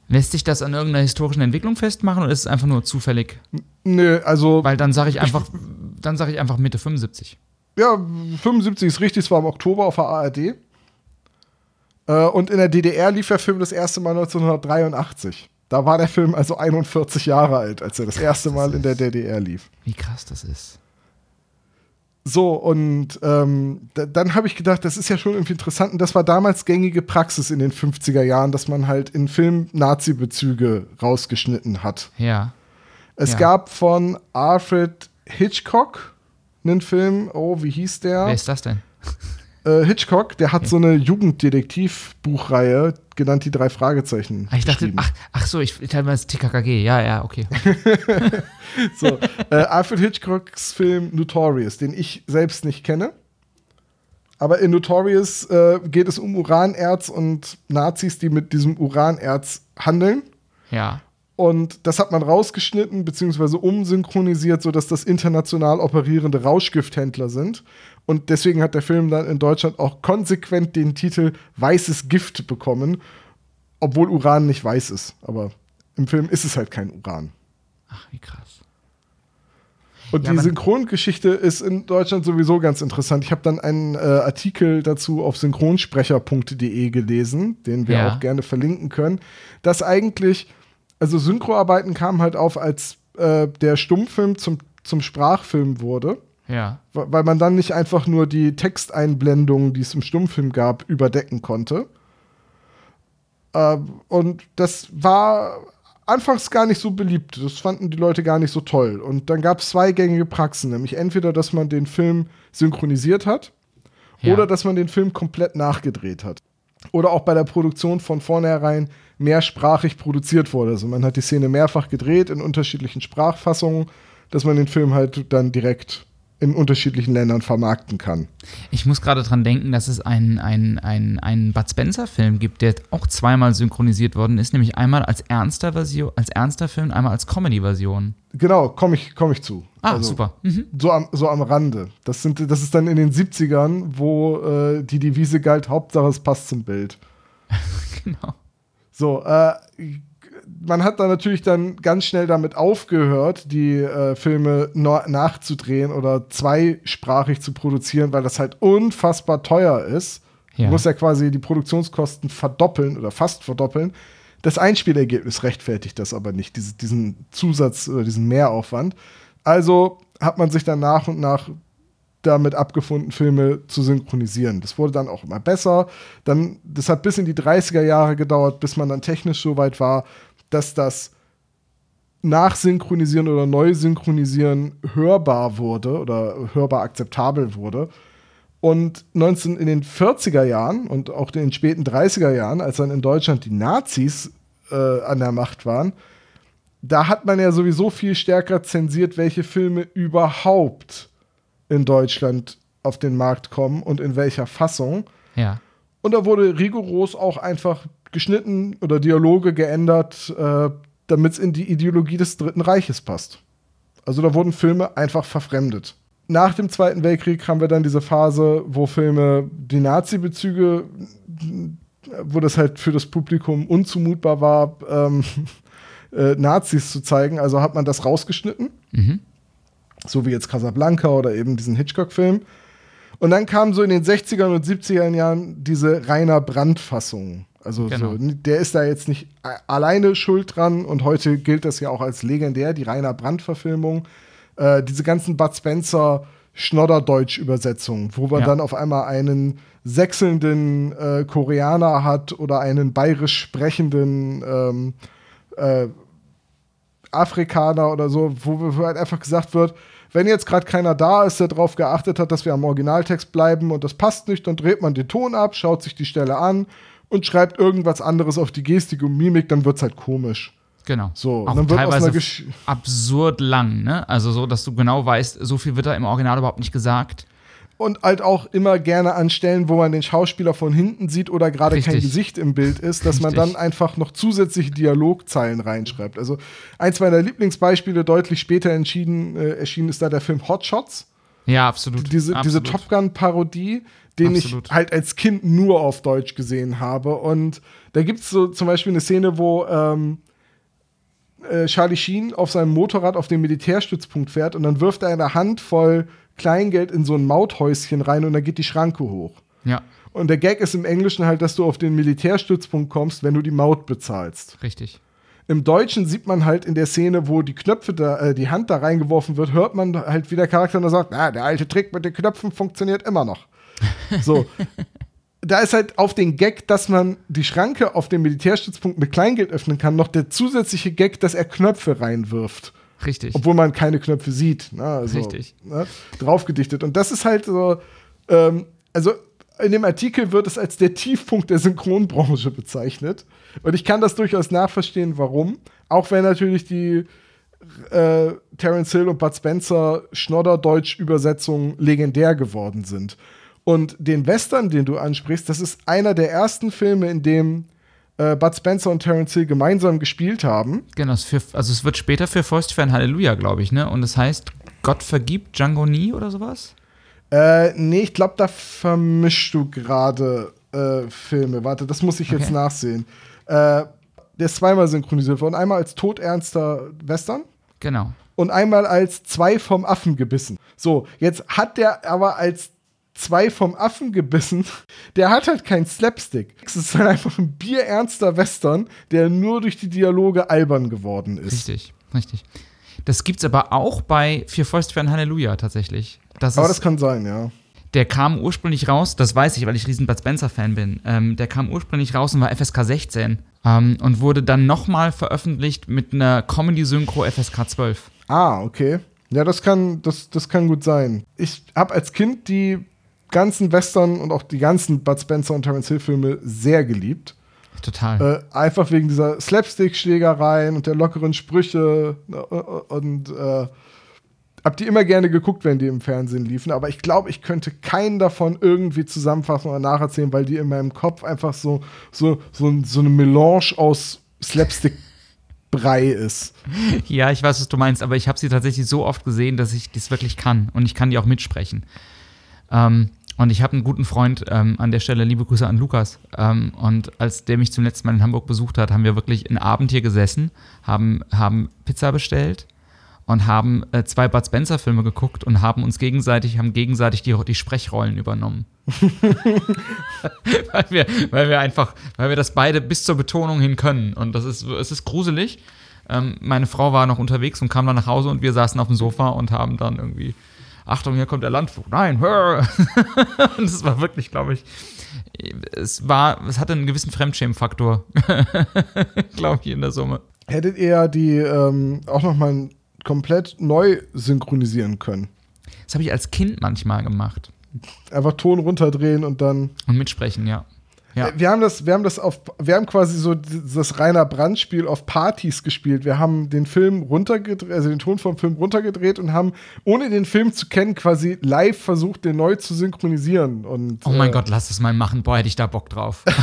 Lässt sich das an irgendeiner historischen Entwicklung festmachen oder ist es einfach nur zufällig? Nö, also, Weil dann sage ich einfach, dann sage ich einfach Mitte 75. ja, 75 ist richtig, es war im Oktober auf der ARD. Äh, und in der DDR lief der Film das erste Mal 1983. Da war der Film also 41 Jahre alt, als er das erste Mal in der DDR lief. Wie krass das ist. So, und ähm, da, dann habe ich gedacht, das ist ja schon irgendwie interessant. Und das war damals gängige Praxis in den 50er Jahren, dass man halt in Filmen Nazi-Bezüge rausgeschnitten hat. Ja. Es Ja. gab von Alfred Hitchcock einen Film, oh, wie hieß der? Wer ist das denn? Äh, Hitchcock, der hat so eine Jugenddetektiv-Buchreihe, genannt die drei Fragezeichen. Ah, ich dachte, ach, ach so, ich teile mal das TKKG. Ja, ja, okay. <laughs> So, äh, Alfred Hitchcocks Film Notorious, den ich selbst nicht kenne. Aber in Notorious äh, geht es um Uranerz und Nazis, die mit diesem Uranerz handeln. Ja. Und das hat man rausgeschnitten bzw. umsynchronisiert, sodass das international operierende Rauschgifthändler sind. Und deswegen hat der Film dann in Deutschland auch konsequent den Titel Weißes Gift bekommen, obwohl Uran nicht weiß ist. Aber im Film ist es halt kein Uran. Ach, wie krass. Und Ja, die Synchrongeschichte ist in Deutschland sowieso ganz interessant. Ich habe dann einen äh, Artikel dazu auf synchronsprecher.de gelesen, den wir Ja. auch gerne verlinken können, dass eigentlich, also Synchroarbeiten kamen halt auf, als äh, der Stummfilm zum, zum Sprachfilm wurde, Ja. weil man dann nicht einfach nur die Texteinblendungen, die es im Stummfilm gab, überdecken konnte. Äh, und das war anfangs gar nicht so beliebt. Das fanden die Leute gar nicht so toll. Und dann gab es zwei gängige Praxen, nämlich entweder, dass man den Film synchronisiert hat Ja. oder dass man den Film komplett nachgedreht hat. Oder auch bei der Produktion von vornherein mehrsprachig produziert wurde. Also man hat die Szene mehrfach gedreht in unterschiedlichen Sprachfassungen, dass man den Film halt dann direkt in unterschiedlichen Ländern vermarkten kann. Ich muss gerade dran denken, dass es einen, einen, einen, einen Bud Spencer-Film gibt, der auch zweimal synchronisiert worden ist, nämlich einmal als ernster Version, als ernster Film, einmal als Comedy-Version. Genau, komme ich, komm ich zu. Ah, Also, super. Mhm. So am, so am Rande. Das, sind, das ist dann in den 70ern, wo äh, die Devise galt, Hauptsache es passt zum Bild. <laughs> Genau. So, äh, man hat dann natürlich dann ganz schnell damit aufgehört, die äh, Filme nachzudrehen oder zweisprachig zu produzieren, weil das halt unfassbar teuer ist. Ja. Du musst ja quasi die Produktionskosten verdoppeln oder fast verdoppeln. Das Einspielergebnis rechtfertigt das aber nicht, diese, diesen Zusatz oder diesen Mehraufwand. Also hat man sich dann nach und nach damit abgefunden, Filme zu synchronisieren. Das wurde dann auch immer besser. Dann, das hat bis in die 30er Jahre gedauert, bis man dann technisch so weit war, dass das Nachsynchronisieren oder Neusynchronisieren hörbar wurde oder hörbar akzeptabel wurde. Und 19 in den 40er Jahren und auch in den späten 30er Jahren, als dann in Deutschland die Nazis äh, an der Macht waren, da hat man ja sowieso viel stärker zensiert, welche Filme überhaupt in Deutschland auf den Markt kommen und in welcher Fassung. Ja. Und da wurde rigoros auch einfach geschnitten oder Dialoge geändert, äh, damit es in die Ideologie des Dritten Reiches passt. Also da wurden Filme einfach verfremdet. Nach dem Zweiten Weltkrieg haben wir dann diese Phase, wo Filme die Nazi-Bezüge, wo das halt für das Publikum unzumutbar war, ähm, <laughs> äh, Nazis zu zeigen. Also hat man das rausgeschnitten Mhm. so wie jetzt Casablanca oder eben diesen Hitchcock-Film. Und dann kamen so in den 60er und 70er Jahren diese Rainer Brandt-Fassungen. Also Genau. so, der ist da jetzt nicht alleine schuld dran und heute gilt das ja auch als legendär, die Rainer Brandt-Verfilmung. Äh, diese ganzen Bud Spencer Schnodderdeutsch-Übersetzungen, wo man Ja. dann auf einmal einen sechselnden äh, Koreaner hat oder einen bayerisch sprechenden ähm, äh, Afrikaner oder so, wo, wo halt einfach gesagt wird, wenn jetzt gerade keiner da ist, der darauf geachtet hat, dass wir am Originaltext bleiben und das passt nicht, dann dreht man den Ton ab, schaut sich die Stelle an und schreibt irgendwas anderes auf die Gestik und Mimik, dann wird's halt komisch. Genau. So, auch dann wird teilweise absurd lang, ne? Also so, dass du genau weißt, so viel wird da im Original überhaupt nicht gesagt. und halt auch immer gerne an Stellen, wo man den Schauspieler von hinten sieht oder gerade kein. Gesicht im Bild ist, dass man Richtig. dann einfach noch zusätzliche Dialogzeilen reinschreibt. Also eins meiner Lieblingsbeispiele, deutlich später entschieden, äh, erschienen ist da der Film Hot Shots. Ja, absolut. Diese, diese absolut. Top Gun-Parodie, den Absolut. ich halt als Kind nur auf Deutsch gesehen habe. Und da gibt es so zum Beispiel eine Szene, wo ähm, äh, Charlie Sheen auf seinem Motorrad auf den Militärstützpunkt fährt und dann wirft er eine Handvoll Kleingeld in so ein Mauthäuschen rein und dann geht die Schranke hoch. Ja, Und der Gag ist im Englischen halt, dass du auf den Militärstützpunkt kommst, wenn du die Maut bezahlst. richtig. Im Deutschen sieht man halt in der Szene, wo die Knöpfe da, äh, die Hand da reingeworfen wird, hört man halt, wie der Charakter da sagt, na, der alte Trick mit den Knöpfen funktioniert immer noch. <laughs> So. da ist halt auf den Gag, dass man die Schranke auf dem Militärstützpunkt mit Kleingeld öffnen kann, noch der zusätzliche Gag, dass er Knöpfe reinwirft. Richtig. Obwohl man keine Knöpfe sieht. Ne? Also, Richtig. Ne? Draufgedichtet. Und das ist halt so, ähm, also in dem Artikel wird es als der Tiefpunkt der Synchronbranche bezeichnet. Und ich kann das durchaus nachverstehen, warum. Auch wenn natürlich die äh, Terence Hill und Bud Spencer Schnodderdeutsch-Übersetzungen legendär geworden sind. Und den Western, den du ansprichst, das ist einer der ersten Filme, in dem äh, Bud Spencer und Terence Hill gemeinsam gespielt haben. Genau, für, also es wird später für Fäust für ein Halleluja, glaube ich, ne? Und es heißt Gott vergibt Django nie oder sowas? Äh, nee, ich glaube, da vermischst du gerade äh, Filme. Warte, das muss ich jetzt Okay. nachsehen. Äh, der ist zweimal synchronisiert worden. Einmal als todernster Western Genau. und einmal als zwei vom Affen gebissen. So, jetzt hat der aber als zwei vom Affen gebissen, der hat halt keinen Slapstick. Es ist halt einfach ein bierernster Western, der nur durch die Dialoge albern geworden ist. Richtig, richtig. Das gibt's aber auch bei Vier Fäuste für ein Halleluja tatsächlich. Das Aber ist, das kann sein, ja. der kam ursprünglich raus, das weiß ich, weil ich riesen Bud Spencer-Fan bin. Ähm, der kam ursprünglich raus und war FSK 16 ähm, und wurde dann nochmal veröffentlicht mit einer Comedy-Synchro FSK 12. Ah, okay. Ja, das kann, das, das kann gut sein. Ich habe als Kind die ganzen Western und auch die ganzen Bud Spencer und Terence Hill Filme sehr geliebt. Total. Äh, einfach wegen dieser Slapstick-Schlägereien und der lockeren Sprüche äh, und äh, hab die immer gerne geguckt, wenn die im Fernsehen liefen. Aber ich glaube, ich könnte keinen davon irgendwie zusammenfassen oder nacherzählen, weil die in meinem Kopf einfach so, so, so, so eine Melange aus Slapstick-Brei ist. <laughs> Ja, ich weiß, was du meinst, aber ich habe sie tatsächlich so oft gesehen, dass ich das wirklich kann und ich kann die auch mitsprechen. Ähm, und ich habe einen guten Freund ähm, an der Stelle, liebe Grüße an Lukas. Ähm, und als der mich zum letzten Mal in Hamburg besucht hat, haben wir wirklich einen Abend hier gesessen, haben, haben Pizza bestellt und haben äh, zwei Bud Spencer Filme geguckt und haben uns gegenseitig, haben gegenseitig die, die Sprechrollen übernommen. <laughs> weil, wir, weil wir einfach, weil wir das beide bis zur Betonung hin können. Und das ist, es ist gruselig. Ähm, meine Frau war noch unterwegs und kam dann nach Hause und wir saßen auf dem Sofa und haben dann irgendwie, Achtung, hier kommt der Landvogt. Nein, hör! <laughs> und es war wirklich, glaube ich, es war, es hatte einen gewissen Fremdschämenfaktor, <laughs> glaube ich, in der Summe. Hättet ihr die ähm, auch noch mal komplett neu synchronisieren können? Das habe ich als Kind manchmal gemacht. Einfach Ton runterdrehen und dann. Und mitsprechen, ja. Ja. Wir haben das, wir haben das auf, wir haben quasi so das Rainer Brandt-Spiel auf Partys gespielt. Wir haben den Film runtergedreht, also den Ton vom Film runtergedreht und haben, ohne den Film zu kennen, quasi live versucht, den neu zu synchronisieren. Und, Oh mein äh, Gott, lass es mal machen. Boah, hätte ich da Bock drauf. <laughs>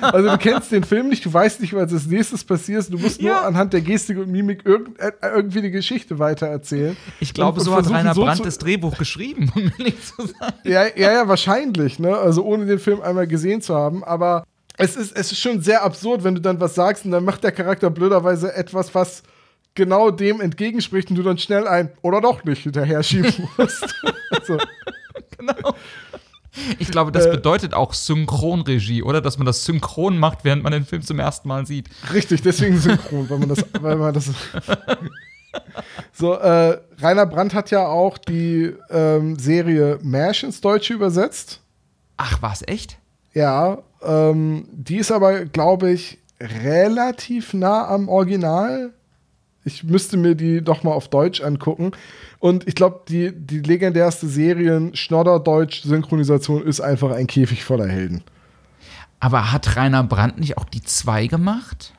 Also du kennst den Film nicht, du weißt nicht, was als nächstes passiert. Du musst nur Ja. anhand der Gestik und Mimik irgend, äh, irgendwie die Geschichte weitererzählen. Ich glaube, Und- und so hat Rainer so Brandt das Drehbuch geschrieben, <laughs> um ehrlich zu sein. Ja, ja, ja, wahrscheinlich, ne? Also ohne den Film einmal gesehen zu haben. Aber es ist, es ist schon sehr absurd, wenn du dann was sagst und dann macht der Charakter blöderweise etwas, was genau dem entgegenspricht und du dann schnell ein oder doch nicht hinterher schieben <laughs> musst. also, Genau. Ich glaube, das Äh. bedeutet auch Synchronregie, oder? Dass man das synchron macht, während man den Film zum ersten Mal sieht. richtig, deswegen synchron, weil man das, <laughs> weil man das. <laughs> so, äh, Rainer Brandt hat ja auch die ähm, Serie MASH ins Deutsche übersetzt. Ach, war es echt? Ja, ähm, die ist aber, glaube ich, relativ nah am Original. Ich müsste mir die doch mal auf Deutsch angucken. Und ich glaube, die, die legendärste Serien-Schnodder-Deutsch-Synchronisation ist einfach ein Käfig voller Helden. Aber hat Rainer Brandt nicht auch die zwei gemacht?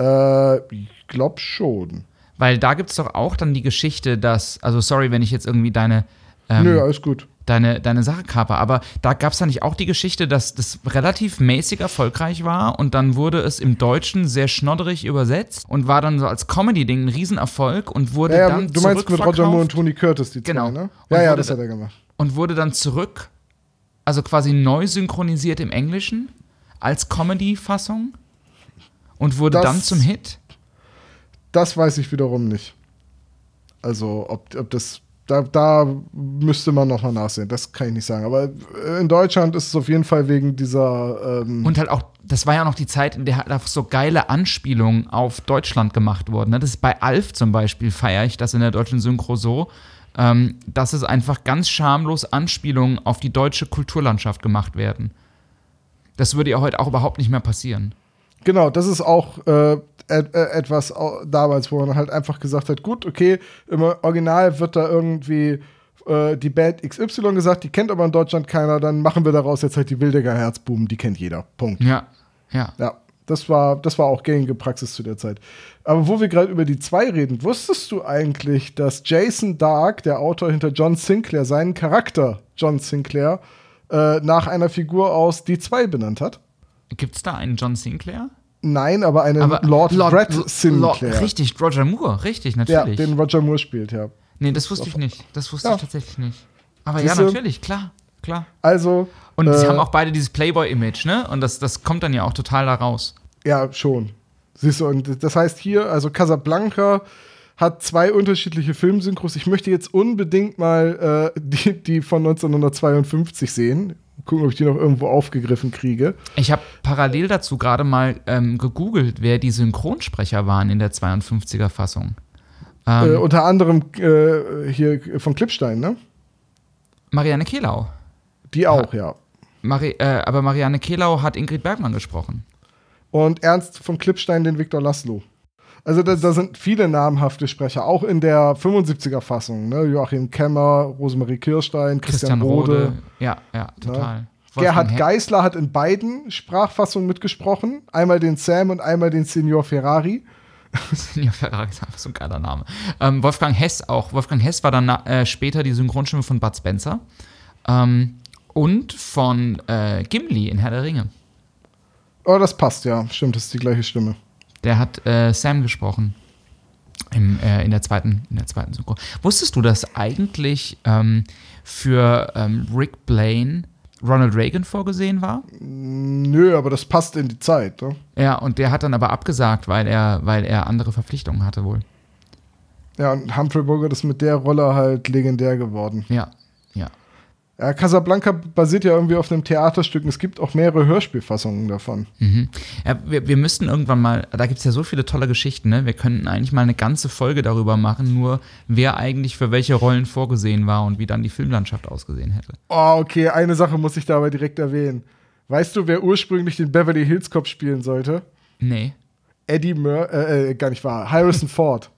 Äh, ich glaube schon. Weil da gibt es doch auch dann die Geschichte, dass, also sorry, wenn ich jetzt irgendwie deine, ähm, Nö, alles gut. Deine, deine Sache kaper, aber da gab es dann nicht auch die Geschichte, dass das relativ mäßig erfolgreich war und dann wurde es im Deutschen sehr schnodderig übersetzt und war dann so als Comedy-Ding ein Riesenerfolg und wurde Ja, ja, dann du meinst mit Roger Moore und Tony Curtis, die Genau. zwei, ne? Und Ja, ja, wurde das da- hat er gemacht. und wurde dann zurück, also quasi neu synchronisiert im Englischen als Comedy-Fassung und wurde Das- dann zum Hit. Das weiß ich wiederum nicht. Also, ob, ob das. Da, da müsste man noch mal nachsehen. Das kann ich nicht sagen. Aber in Deutschland ist es auf jeden Fall wegen dieser. Ähm, Und halt auch, das war ja noch die Zeit, in der halt auch so geile Anspielungen auf Deutschland gemacht wurden. ne? Das ist bei Alf zum Beispiel, feiere ich das in der deutschen Synchro so, ähm, dass es einfach ganz schamlos Anspielungen auf die deutsche Kulturlandschaft gemacht werden. Das würde ja heute auch überhaupt nicht mehr passieren. Genau, das ist auch äh, äh, etwas au- damals, wo man halt einfach gesagt hat, gut, okay, im Original wird da irgendwie äh, die Band XY gesagt, die kennt aber in Deutschland keiner, dann machen wir daraus jetzt halt die Wildecker Herzbuben, die kennt jeder. Punkt. Ja, ja. Ja, das war, das war auch gängige Praxis zu der Zeit. Aber wo wir gerade über die zwei reden, wusstest du eigentlich, dass Jason Dark, der Autor hinter John Sinclair, seinen Charakter John Sinclair äh, nach einer Figur aus Die zwei benannt hat? Gibt es da einen John Sinclair? Nein, aber einen Aber Lord, Brett Lord- Sinclair. richtig, Roger Moore, richtig, ja, natürlich. den Roger Moore spielt, ja. nee, das wusste ich nicht. Das wusste Ja. ich tatsächlich nicht. Aber Siehste? ja, natürlich, klar, klar. Also, Und Äh, sie haben auch beide dieses Playboy-Image, ne? Und das, das kommt dann ja auch total da raus. ja, schon. Siehst du, und das heißt hier, also Casablanca hat zwei unterschiedliche Filmsynchros. Ich möchte jetzt unbedingt mal äh, die, die von 1952 sehen. Gucken, ob ich die noch irgendwo aufgegriffen kriege. Ich habe parallel dazu gerade mal ähm, gegoogelt, wer die Synchronsprecher waren in der 52er-Fassung. Ähm, Äh, unter anderem äh, hier von Klippstein, ne? Marianne Kehlau. Die auch, ja. Mari äh, aber Marianne Kehlau hat Ingrid Bergmann gesprochen. Und Ernst von Klippstein den Viktor Laszlo. Also da, da sind viele namhafte Sprecher, auch in der 75er-Fassung. Ne? Joachim Kemmer, Rosemarie Kirstein, Christian, Rode. Ja, ja, total. Gerhard Wolfgang He- Geisler hat in beiden Sprachfassungen mitgesprochen. Einmal den Sam und einmal den Senior Ferrari. <laughs> Ja, Ferrari ist einfach so ein geiler Name. Ähm, Wolfgang Hess auch. Wolfgang Hess war dann äh, später die Synchronstimme von Bud Spencer. Ähm, und von äh, Gimli in Herr der Ringe. Oh, das passt, ja. Stimmt, das ist die gleiche Stimme. Der hat äh, Sam gesprochen. Im, äh, in, der zweiten, in der zweiten Synchro. Wusstest du, dass eigentlich ähm, für ähm, Rick Blaine Ronald Reagan vorgesehen war? Nö, aber das passt in die Zeit. Ne? Ja, und der hat dann aber abgesagt, weil er, weil er andere Verpflichtungen hatte wohl. Ja, und Humphrey Bogart ist mit der Rolle halt legendär geworden. Ja, ja. Ja, Casablanca basiert ja irgendwie auf einem Theaterstück. und Es gibt auch mehrere Hörspielfassungen davon. Mhm. ja wir, wir müssten irgendwann mal, da gibt es ja so viele tolle Geschichten, ne? Wir könnten eigentlich mal eine ganze Folge darüber machen, nur wer eigentlich für welche Rollen vorgesehen war und wie dann die Filmlandschaft ausgesehen hätte. Oh, okay, eine Sache muss ich dabei direkt erwähnen. Weißt du, wer ursprünglich den Beverly Hills Cop spielen sollte? Nee. Eddie Mur äh, äh, gar nicht wahr. Harrison Ford.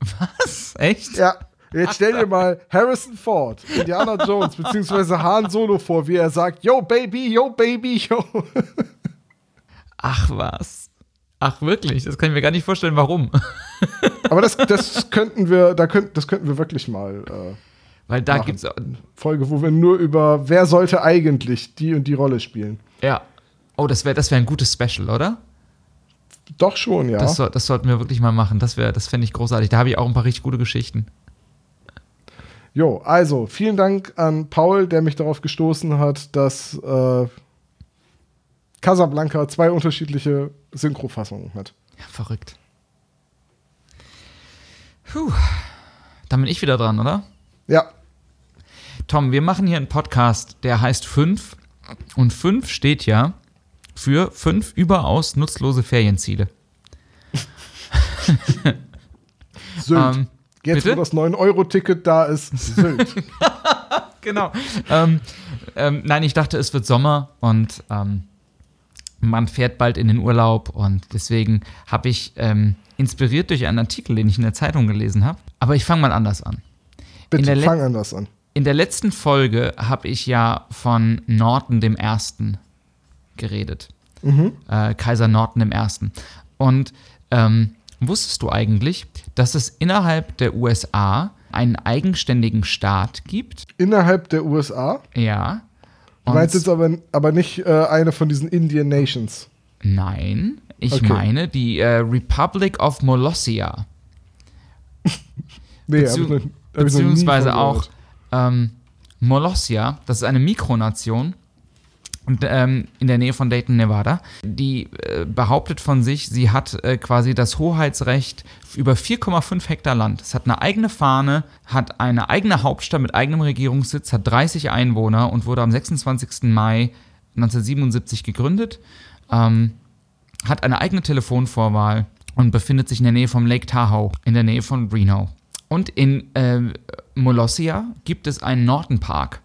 <laughs> Was? Echt? Ja, jetzt stell dir mal Harrison Ford, Indiana Jones beziehungsweise Han Solo vor, wie er sagt, Yo Baby, yo Baby, yo. Ach was. Ach wirklich? Das kann ich mir gar nicht vorstellen, warum. Aber das, das könnten wir, da könnt, das könnten wir wirklich mal äh, Weil da Machen. gibt's Folge, wo wir nur über wer sollte eigentlich die und die Rolle spielen. ja. Oh, das wäre das wär ein gutes Special, oder? Doch schon, ja. Das, das sollten wir wirklich mal machen. Das, wär- das fände ich großartig. Da habe ich auch ein paar richtig gute Geschichten. Jo, also vielen Dank an Paul, der mich darauf gestoßen hat, dass äh, Casablanca zwei unterschiedliche Synchrofassungen hat. Ja, verrückt. Puh. Dann bin ich wieder dran, oder? Ja, Tom, wir machen hier einen Podcast, der heißt 5. Und 5 steht ja für fünf überaus nutzlose Ferienziele. Sylt. <laughs> Ähm, Jetzt, bitte? wo das 9-Euro-Ticket da ist, Sylt. <laughs> Genau. ähm, ähm, nein, ich dachte, es wird Sommer und ähm, man fährt bald in den Urlaub und deswegen habe ich ähm, inspiriert durch einen Artikel, den ich in der Zeitung gelesen habe. Aber ich fange mal anders an. Bitte fang anders an. In der letzten Folge habe ich ja von Norton dem Ersten geredet. Mhm. Äh, Kaiser Norton dem Ersten. Und ähm, wusstest du eigentlich, dass es innerhalb der USA einen eigenständigen Staat gibt? Innerhalb der USA? Ja. Du meinst jetzt aber, aber nicht äh, eine von diesen Indian Nations. Nein, ich Okay. meine die äh, Republic of Molossia. <laughs> Nee, Bezieh noch- beziehungsweise auch ähm, Molossia, das ist eine Mikronation und, ähm, in der Nähe von Dayton, Nevada. Die äh, behauptet von sich, sie hat äh, quasi das Hoheitsrecht über 4,5 Hektar Land. Es hat eine eigene Fahne, hat eine eigene Hauptstadt mit eigenem Regierungssitz, hat 30 Einwohner und wurde am 26. Mai 1977 gegründet. Ähm, hat eine eigene Telefonvorwahl und befindet sich in der Nähe vom Lake Tahoe, in der Nähe von Reno. Und in ähm, Molossia gibt es einen Norton Park,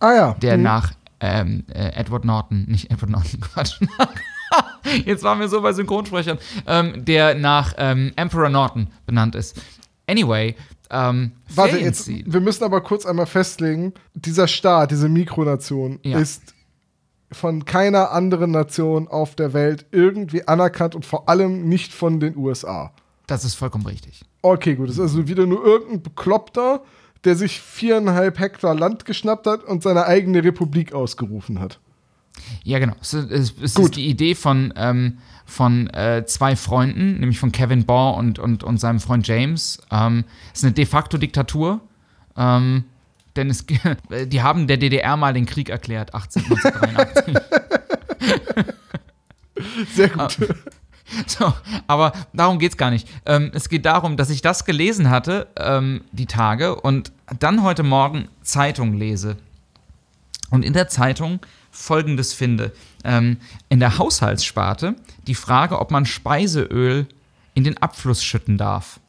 Ah ja. der Mhm. nach ähm, äh, Edward Norton, nicht Edward Norton, <laughs> Quatsch. Jetzt waren wir so bei Synchronsprechern, ähm, der nach ähm, Emperor Norton benannt ist. Anyway, ähm, Warte, jetzt, wir müssen aber kurz einmal festlegen, dieser Staat, diese Mikronation, Ja. ist von keiner anderen Nation auf der Welt irgendwie anerkannt und vor allem nicht von den USA. Das ist vollkommen richtig. Okay, gut. Das ist also wieder nur irgendein Bekloppter, der sich viereinhalb Hektar Land geschnappt hat und seine eigene Republik ausgerufen hat. Ja, genau. Es, es, es ist die Idee von, ähm, von äh, zwei Freunden, nämlich von Kevin Baugh und, und, und seinem Freund James. Ähm, es ist eine de facto Diktatur. Ähm, denn es, <laughs> die haben der DDR mal den Krieg erklärt, 18, 1983. <laughs> Sehr gut. <laughs> so, aber darum geht es gar nicht. Ähm, es geht darum, dass ich das gelesen hatte, ähm, die Tage, und dann heute Morgen Zeitung lese. Und in der Zeitung folgendes finde. Ähm, in der Haushaltssparte die Frage, ob man Speiseöl in den Abfluss schütten darf.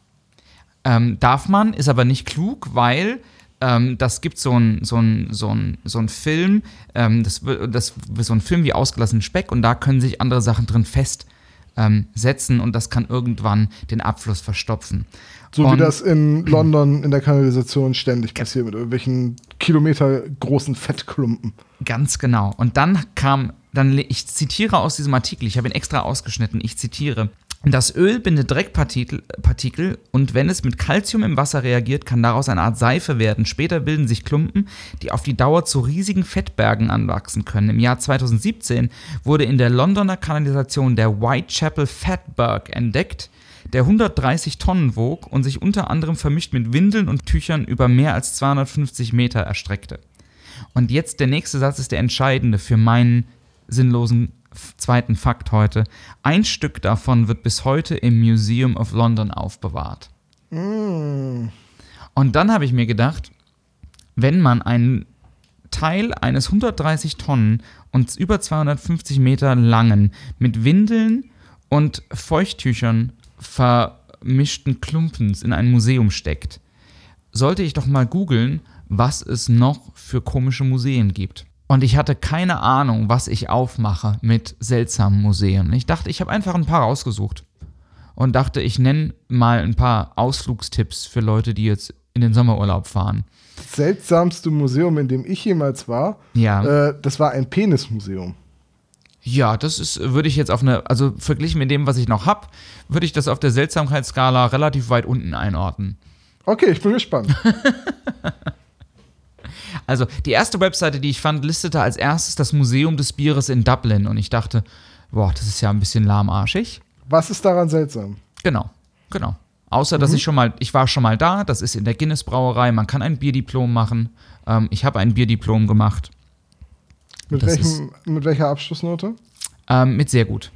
Ähm, darf man, ist aber nicht klug, weil ähm, das gibt so einen so so ein, so ein Film, ähm, das, das so ein Film wie ausgelassenen Speck und da können sich andere Sachen drin festsetzen ähm, setzen und das kann irgendwann den Abfluss verstopfen. So wie Und- das in <clears throat> London in der Kanalisation ständig passiert mit irgendwelchen Kilometer großen Fettklumpen. Ganz genau. Und dann kam, dann, ich zitiere aus diesem Artikel, ich habe ihn extra ausgeschnitten, ich zitiere. Das Öl bindet Dreckpartikel Partikel und wenn es mit Calcium im Wasser reagiert, kann daraus eine Art Seife werden. Später bilden sich Klumpen, die auf die Dauer zu riesigen Fettbergen anwachsen können. Im Jahr 2017 wurde in der Londoner Kanalisation der Whitechapel Fatberg entdeckt, der 130 Tonnen wog und sich unter anderem vermischt mit Windeln und Tüchern über mehr als 250 Meter erstreckte. Und jetzt der nächste Satz ist der entscheidende für meinen sinnlosen zweiten Fakt heute. Ein Stück davon wird bis heute im Museum of London aufbewahrt. Und dann habe ich mir gedacht, wenn man einen Teil eines 130 Tonnen und über 250 Meter langen mit Windeln und Feuchttüchern vermischten Klumpens in ein Museum steckt, sollte ich doch mal googeln, was es noch für komische Museen gibt. Und ich hatte keine Ahnung, was ich aufmache mit seltsamen Museen. Ich dachte, ich habe einfach ein paar rausgesucht. Und dachte, ich nenne mal ein paar Ausflugstipps für Leute, die jetzt in den Sommerurlaub fahren. Das seltsamste Museum, in dem ich jemals war, Ja. äh, das war ein Penismuseum. Ja, das ist, würde ich jetzt auf eine, also verglichen mit dem, was ich noch habe, würde ich das auf der Seltsamkeitsskala relativ weit unten einordnen. Okay, ich bin gespannt. <laughs> Also die erste Webseite, die ich fand, listete als erstes das Museum des Bieres in Dublin und ich dachte, boah, das ist ja ein bisschen lahmarschig. Was ist daran seltsam? Genau, genau. Außer, dass ich schon mal, ich war schon mal da, das ist in der Guinness Brauerei, man kann ein Bierdiplom machen. Ähm, ich habe ein Bierdiplom gemacht. Mit, welchem, mit welcher Abschlussnote? Ähm, mit sehr gut.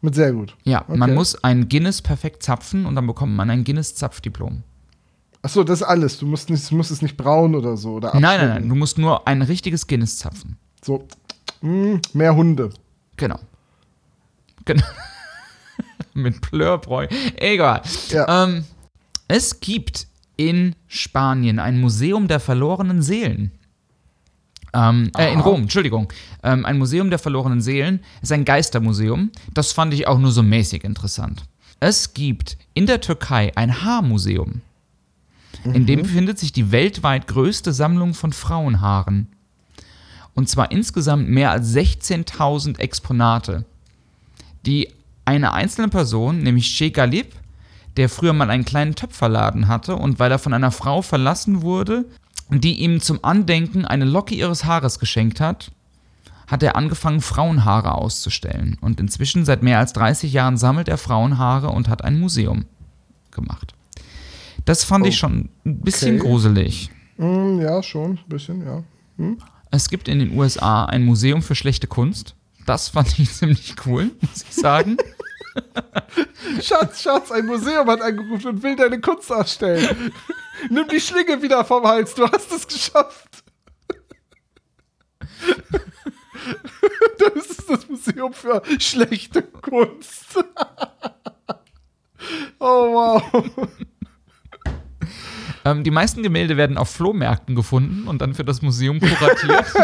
Mit sehr gut. Ja, man Okay. muss ein Guinness perfekt zapfen und dann bekommt man ein Guinness Zapfdiplom. Achso, das ist alles. Du musst, nicht, du musst es nicht brauen oder so. Oder Nein, nein, nein, du musst nur ein richtiges Guinness zapfen. So, mm, mehr Hunde. Genau. Genau. <laughs> Mit Plörbräu. Egal. Ja. Ähm, es gibt in Spanien ein Museum der verlorenen Seelen. Ähm, äh, in. Rom, Entschuldigung. Ähm, ein Museum der verlorenen Seelen ist ein Geistermuseum. Das fand ich auch nur so mäßig interessant. Es gibt in der Türkei ein Haarmuseum. In dem befindet sich die weltweit größte Sammlung von Frauenhaaren. Und zwar insgesamt mehr als 16.000 Exponate, die eine einzelne Person, nämlich Che Galib, der früher mal einen kleinen Töpferladen hatte und weil er von einer Frau verlassen wurde, die ihm zum Andenken eine Locke ihres Haares geschenkt hat, hat er angefangen, Frauenhaare auszustellen. Und inzwischen, seit mehr als 30 Jahren, sammelt er Frauenhaare und hat ein Museum gemacht. Das fand Oh, ich schon ein bisschen okay. gruselig. Mm, ja, schon, ein bisschen, ja. Es gibt in den USA ein Museum für schlechte Kunst. Das fand ich <laughs> ziemlich cool, muss ich sagen. <laughs> Schatz, Schatz, ein Museum hat angerufen und will deine Kunst ausstellen. <laughs> Nimm die Schlinge wieder vom Hals, du hast es geschafft. Dann ist das Museum für schlechte Kunst. oh wow. Ähm, die meisten Gemälde werden auf Flohmärkten gefunden und dann für das Museum kuratiert. <laughs>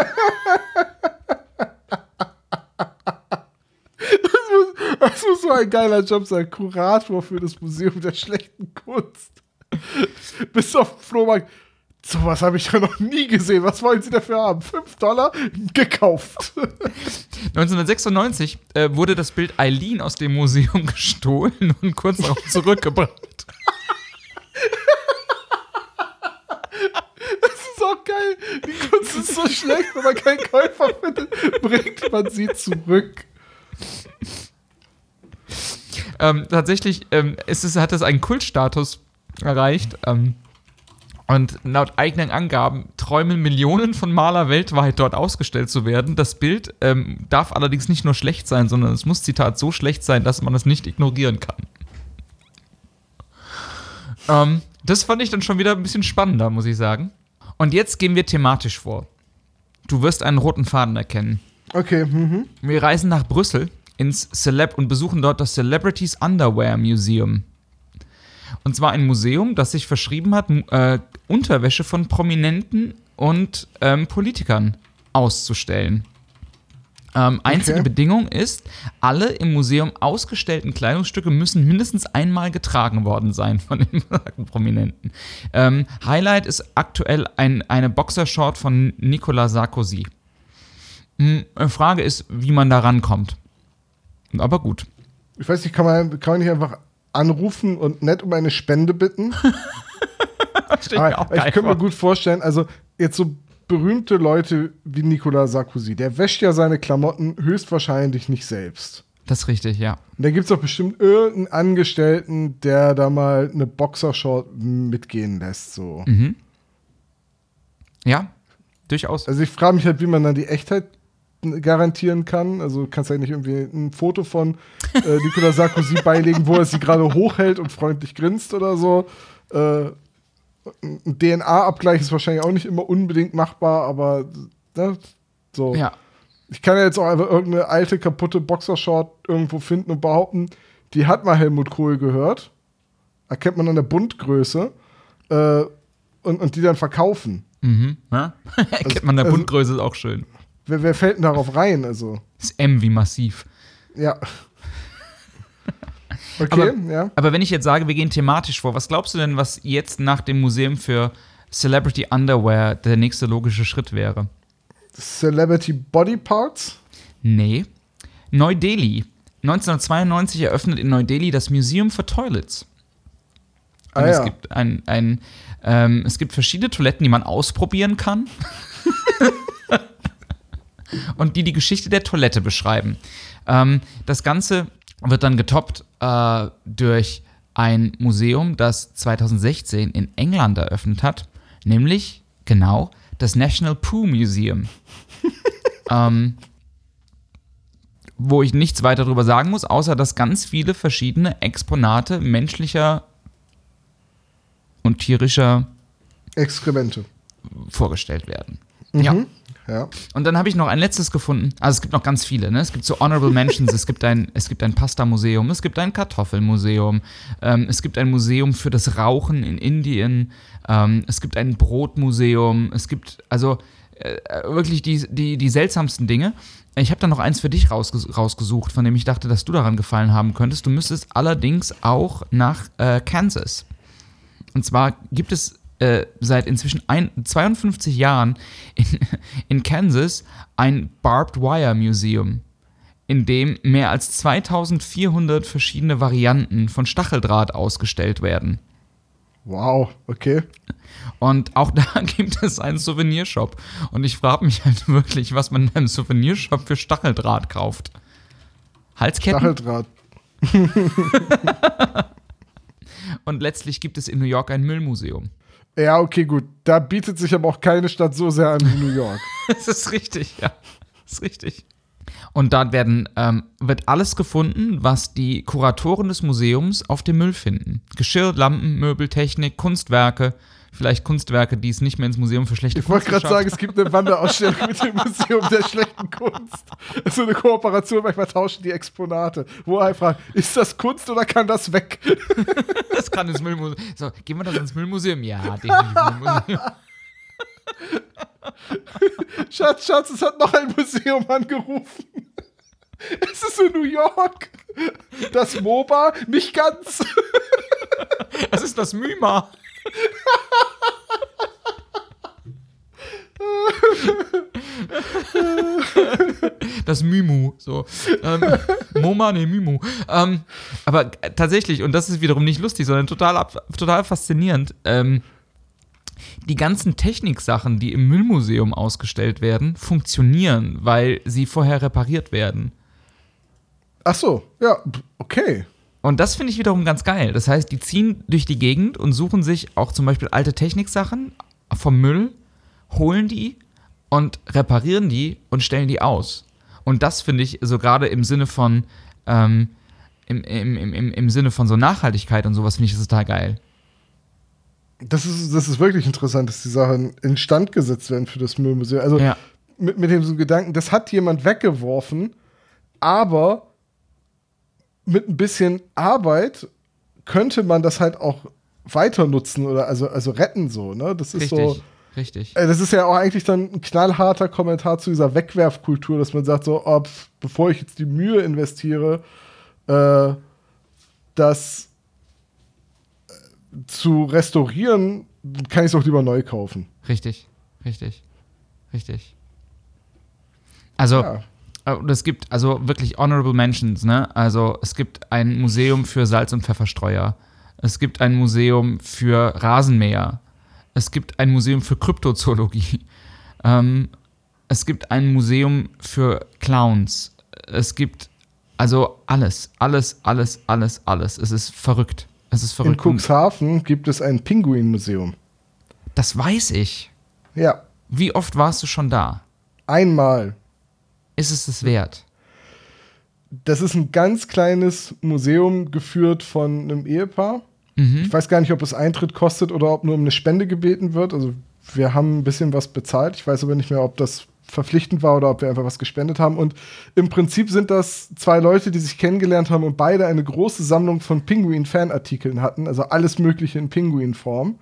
Das muss so ein geiler Job sein. Kurator für das Museum der schlechten Kunst. Bis auf den Flohmarkt. Sowas habe ich ja noch nie gesehen. Was wollen Sie dafür haben? 5 Dollar? Gekauft. 1996 äh, wurde das Bild Eileen aus dem Museum <laughs> gestohlen und kurz darauf zurückgebracht. <laughs> Ist auch geil. Die Kunst ist so schlecht, wenn man keinen Käufer findet, bringt man sie zurück. Ähm, tatsächlich ähm, ist es, hat es einen Kultstatus erreicht. Ähm, und laut eigenen Angaben träumen Millionen von Maler weltweit dort ausgestellt zu werden. Das Bild ähm, darf allerdings nicht nur schlecht sein, sondern es muss, Zitat, so schlecht sein, dass man es nicht ignorieren kann. Ähm, das fand ich dann schon wieder ein bisschen spannender, muss ich sagen. Und jetzt gehen wir thematisch vor. Du wirst einen roten Faden erkennen. Okay, mhm. Wir reisen nach Brüssel ins Celeb und besuchen dort das Celebrities Underwear Museum. Und zwar ein Museum, das sich verschrieben hat, äh, Unterwäsche von Prominenten und ähm, Politikern auszustellen. Ähm, einzige Bedingung ist, alle im Museum ausgestellten Kleidungsstücke müssen mindestens einmal getragen worden sein von den besagten <laughs> Prominenten. Ähm, Highlight ist aktuell ein, eine Boxershort von Nicolas Sarkozy. Hm, Frage ist, wie man da rankommt. Aber gut. Ich weiß nicht, kann man, kann man nicht einfach anrufen und nett um eine Spende bitten? <laughs> Ich könnte mir gut vorstellen, also jetzt so berühmte Leute wie Nicolas Sarkozy, der wäscht ja seine Klamotten höchstwahrscheinlich nicht selbst. Das ist richtig, ja. Und da gibt es doch bestimmt irgendeinen Angestellten, der da mal eine Boxershort mitgehen lässt. So. Mhm. Ja, durchaus. Also ich frage mich halt, wie man dann die Echtheit garantieren kann. Also du kannst ja nicht irgendwie ein Foto von äh, Nicolas Sarkozy beilegen, wo er sie gerade hochhält und freundlich grinst oder so. Äh, ein DNA-Abgleich ist wahrscheinlich auch nicht immer unbedingt machbar, aber ne, so. Ja. Ich kann ja jetzt auch einfach irgendeine alte, kaputte Boxershort irgendwo finden und behaupten, die hat mal Helmut Kohl gehört. Erkennt man an der Bundgröße. Äh, und, und die dann verkaufen. Mhm. Ja? <laughs> Kennt man der also- Bundgröße ist auch schön. Wer, wer fällt denn darauf rein? Also, Das M wie massiv. ja. Okay, Aber- ja. Aber wenn ich jetzt sage, wir gehen thematisch vor, was glaubst du denn, was jetzt nach dem Museum für Celebrity Underwear der nächste logische Schritt wäre? Celebrity Body Parts. Nee. Neu-Delhi. 1992 eröffnet in Neu-Delhi das Museum for Toilets. Und Ah, es ja. gibt ein, ein ähm, es gibt verschiedene Toiletten, die man ausprobieren kann. <laughs> und die die Geschichte der Toilette beschreiben. Ähm, das Ganze wird dann getoppt äh, durch ein Museum, das 2016 in England eröffnet hat, nämlich genau das National Poo Museum. <laughs> ähm, wo ich nichts weiter darüber sagen muss, außer dass ganz viele verschiedene Exponate menschlicher und tierischer Exkremente. vorgestellt werden. Mhm. Ja. Und dann habe ich noch ein letztes gefunden. Also es gibt noch ganz viele. Ne? Es gibt so Honorable Mentions. es gibt ein, es gibt ein Pasta-Museum. Es gibt ein Kartoffelmuseum. Ähm, es gibt ein Museum für das Rauchen in Indien. Ähm, es gibt ein Brotmuseum. Es gibt also äh, wirklich die, die, die seltsamsten Dinge. Ich habe da noch eins für dich rausges rausgesucht, von dem ich dachte, dass du daran gefallen haben könntest. Du müsstest allerdings auch nach äh, Kansas. Und zwar gibt es äh, seit inzwischen ein, 52 Jahren in, <laughs> in Kansas ein Barbed Wire Museum, in dem mehr als 2400 verschiedene Varianten von Stacheldraht ausgestellt werden. Wow, okay. Und auch <laughs> da gibt es einen Souvenirshop. Und ich frage mich halt wirklich, was man in einem Souvenirshop für Stacheldraht kauft. Halsketten? Stacheldraht. <laughs> Und letztlich gibt es in New York ein Müllmuseum. Ja, okay, gut. Da bietet sich aber auch keine Stadt so sehr an wie New York. <laughs> Das ist richtig, ja. Das ist richtig. Und dort werden, ähm, wird alles gefunden, was die Kuratoren des Museums auf dem Müll finden. Geschirr, Lampen, Möbel, Technik, Kunstwerke, vielleicht Kunstwerke, die es nicht mehr ins Museum für schlechte Ich wollte Kunst gerade sagen, es gibt eine Wanderausstellung mit dem Museum der schlechten Kunst. So eine Kooperation, manchmal tauschen die Exponate. Wo er fragt, ist das Kunst oder kann das weg? <laughs> Das kann ins Müllmuseum. So, gehen wir das ins Müllmuseum? Ja, definitiv Müllmuseum. <laughs> Schatz, Schatz, es hat noch ein Museum angerufen. Es ist in New York. Das MOBA, nicht ganz. Das ist das MIMA. Das Mimu, so. Ähm, Moma, ne, Mimu. Ähm, aber tatsächlich, und das ist wiederum nicht lustig, sondern total, total faszinierend. Ähm, die ganzen Techniksachen, die im Müllmuseum ausgestellt werden, funktionieren, weil sie vorher repariert werden. Ach so, ja, okay. Und das finde ich wiederum ganz geil. Das heißt, die ziehen durch die Gegend und suchen sich auch zum Beispiel alte Techniksachen vom Müll, holen die und reparieren die und stellen die aus. Und das finde ich so gerade im Sinne von ähm, im, im, im, im Sinne von so Nachhaltigkeit und sowas finde ich das total geil. Das ist, das ist wirklich interessant, dass die Sachen instand gesetzt werden für das Müllmuseum. Also Ja. mit, mit dem so Gedanken, das hat jemand weggeworfen, aber mit ein bisschen Arbeit könnte man das halt auch weiter nutzen oder also, also retten so, ne? Das ist Richtig. so. Richtig. Äh, Das ist ja auch eigentlich dann ein knallharter Kommentar zu dieser Wegwerfkultur, dass man sagt, so, oh, pf, bevor ich jetzt die Mühe investiere, äh, das äh, zu restaurieren, kann ich es auch lieber neu kaufen. Richtig. Richtig. Richtig. Also, Ja. Äh, Und es gibt also wirklich honorable mentions, ne? Also es gibt ein Museum für Salz- und Pfefferstreuer. Es gibt ein Museum für Rasenmäher. Es gibt ein Museum für Kryptozoologie. <laughs> Ähm, es gibt ein Museum für Clowns. Es gibt also alles, alles, alles, alles, alles. Es ist verrückt. Es ist In verrückt. Und Cuxhaven gibt es ein Pinguinmuseum. das weiß ich. Ja, Wie oft warst du schon da? einmal. Ist es es wert? Das ist ein ganz kleines Museum geführt von einem Ehepaar. Mhm. Ich weiß gar nicht, ob es Eintritt kostet oder ob nur um eine Spende gebeten wird. Also wir haben ein bisschen was bezahlt. Ich weiß aber nicht mehr, ob das verpflichtend war oder ob wir einfach was gespendet haben. Und im Prinzip sind das zwei Leute, die sich kennengelernt haben und beide eine große Sammlung von Pinguin-Fanartikeln hatten. Also alles Mögliche in Pinguinform.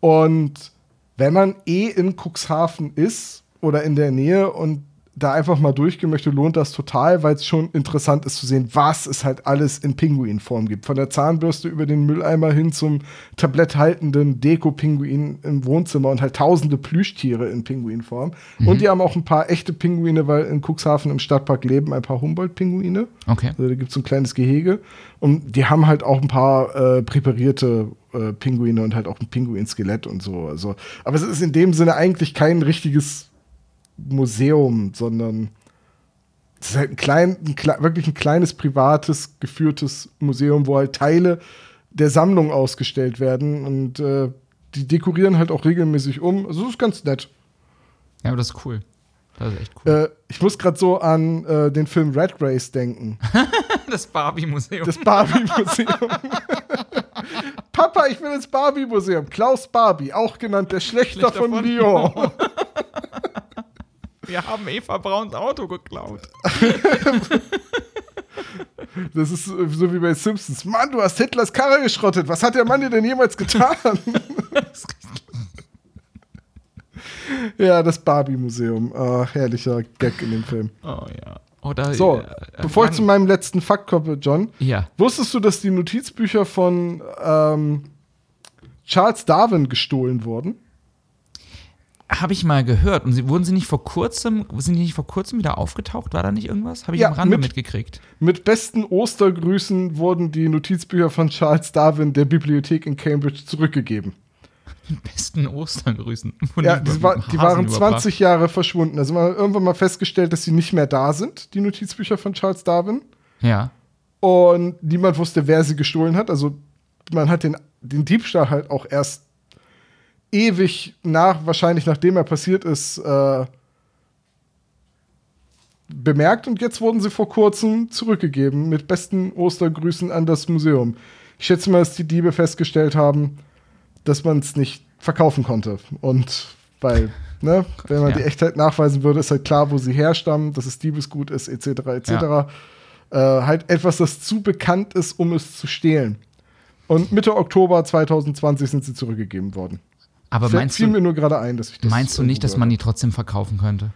Und wenn man eh in Cuxhaven ist oder in der Nähe und da einfach mal durchgehen möchte, lohnt das total, weil es schon interessant ist zu sehen, was es halt alles in Pinguinform gibt. Von der Zahnbürste über den Mülleimer hin zum tabletthaltenden Deko-Pinguin im Wohnzimmer und halt tausende Plüschtiere in Pinguinform. Und die haben auch ein paar echte Pinguine, weil in Cuxhaven im Stadtpark leben ein paar Humboldt-Pinguine. Okay. Also da gibt es so ein kleines Gehege. Und die haben halt auch ein paar äh, präparierte äh, Pinguine und halt auch ein Pinguinskelett und so. Also, aber es ist in dem Sinne eigentlich kein richtiges Museum, sondern es ist halt ein klein, ein, wirklich ein kleines, privates, geführtes Museum, wo halt Teile der Sammlung ausgestellt werden und äh, die dekorieren halt auch regelmäßig um. Also das ist ganz nett. Ja, aber das ist cool. Das ist echt cool. Äh, ich muss gerade so an äh, den Film Red Race denken. <laughs> Das Barbie-Museum. Das Barbie-Museum. <laughs> Papa, ich will ins Barbie-Museum. Klaus Barbie, auch genannt der Schlechter, Schlechter von, von Lyon. Wir haben Eva Brauns Auto geklaut. <laughs> Das ist äh, so wie bei Simpsons. Mann, du hast Hitlers Karre geschrottet. Was hat der Mann dir denn jemals getan? <laughs> ja, das Barbie-Museum. Ah, herrlicher Gag in dem Film. Oh ja. Oder, So, äh, bevor ich zu meinem letzten Fakt komme, John. Ja. Wusstest du, dass die Notizbücher von ähm, Charles Darwin gestohlen wurden? Habe ich mal gehört. Und sie, wurden sie nicht vor kurzem, sind die nicht vor kurzem wieder aufgetaucht? War da nicht irgendwas? Habe ich Ja, am Rande mit- mitgekriegt. Mit besten Ostergrüßen wurden die Notizbücher von Charles Darwin der Bibliothek in Cambridge zurückgegeben. Mit <laughs> besten Ostergrüßen. Ja, die war, die waren überbracht. 20 Jahre verschwunden. Also man hat irgendwann mal festgestellt, dass sie nicht mehr da sind, die Notizbücher von Charles Darwin. Ja. Und niemand wusste, wer sie gestohlen hat. Also man hat den, den Diebstahl halt auch erst ewig nach, wahrscheinlich nachdem er passiert ist, äh, bemerkt. Und jetzt wurden sie vor kurzem zurückgegeben mit besten Ostergrüßen an das Museum. Ich schätze mal, dass die Diebe festgestellt haben, dass man es nicht verkaufen konnte. Und weil, ne, wenn man Ja. die Echtheit nachweisen würde, ist halt klar, wo sie herstammen, dass es Diebesgut ist, etc., etc. Äh, halt etwas, das zu bekannt ist, um es zu stehlen. Und Mitte Oktober 2020 sind sie zurückgegeben worden. Aber Fällt- meinst fiel du, mir nur gerade ein, dass ich das. meinst du nicht, dass man die trotzdem verkaufen könnte?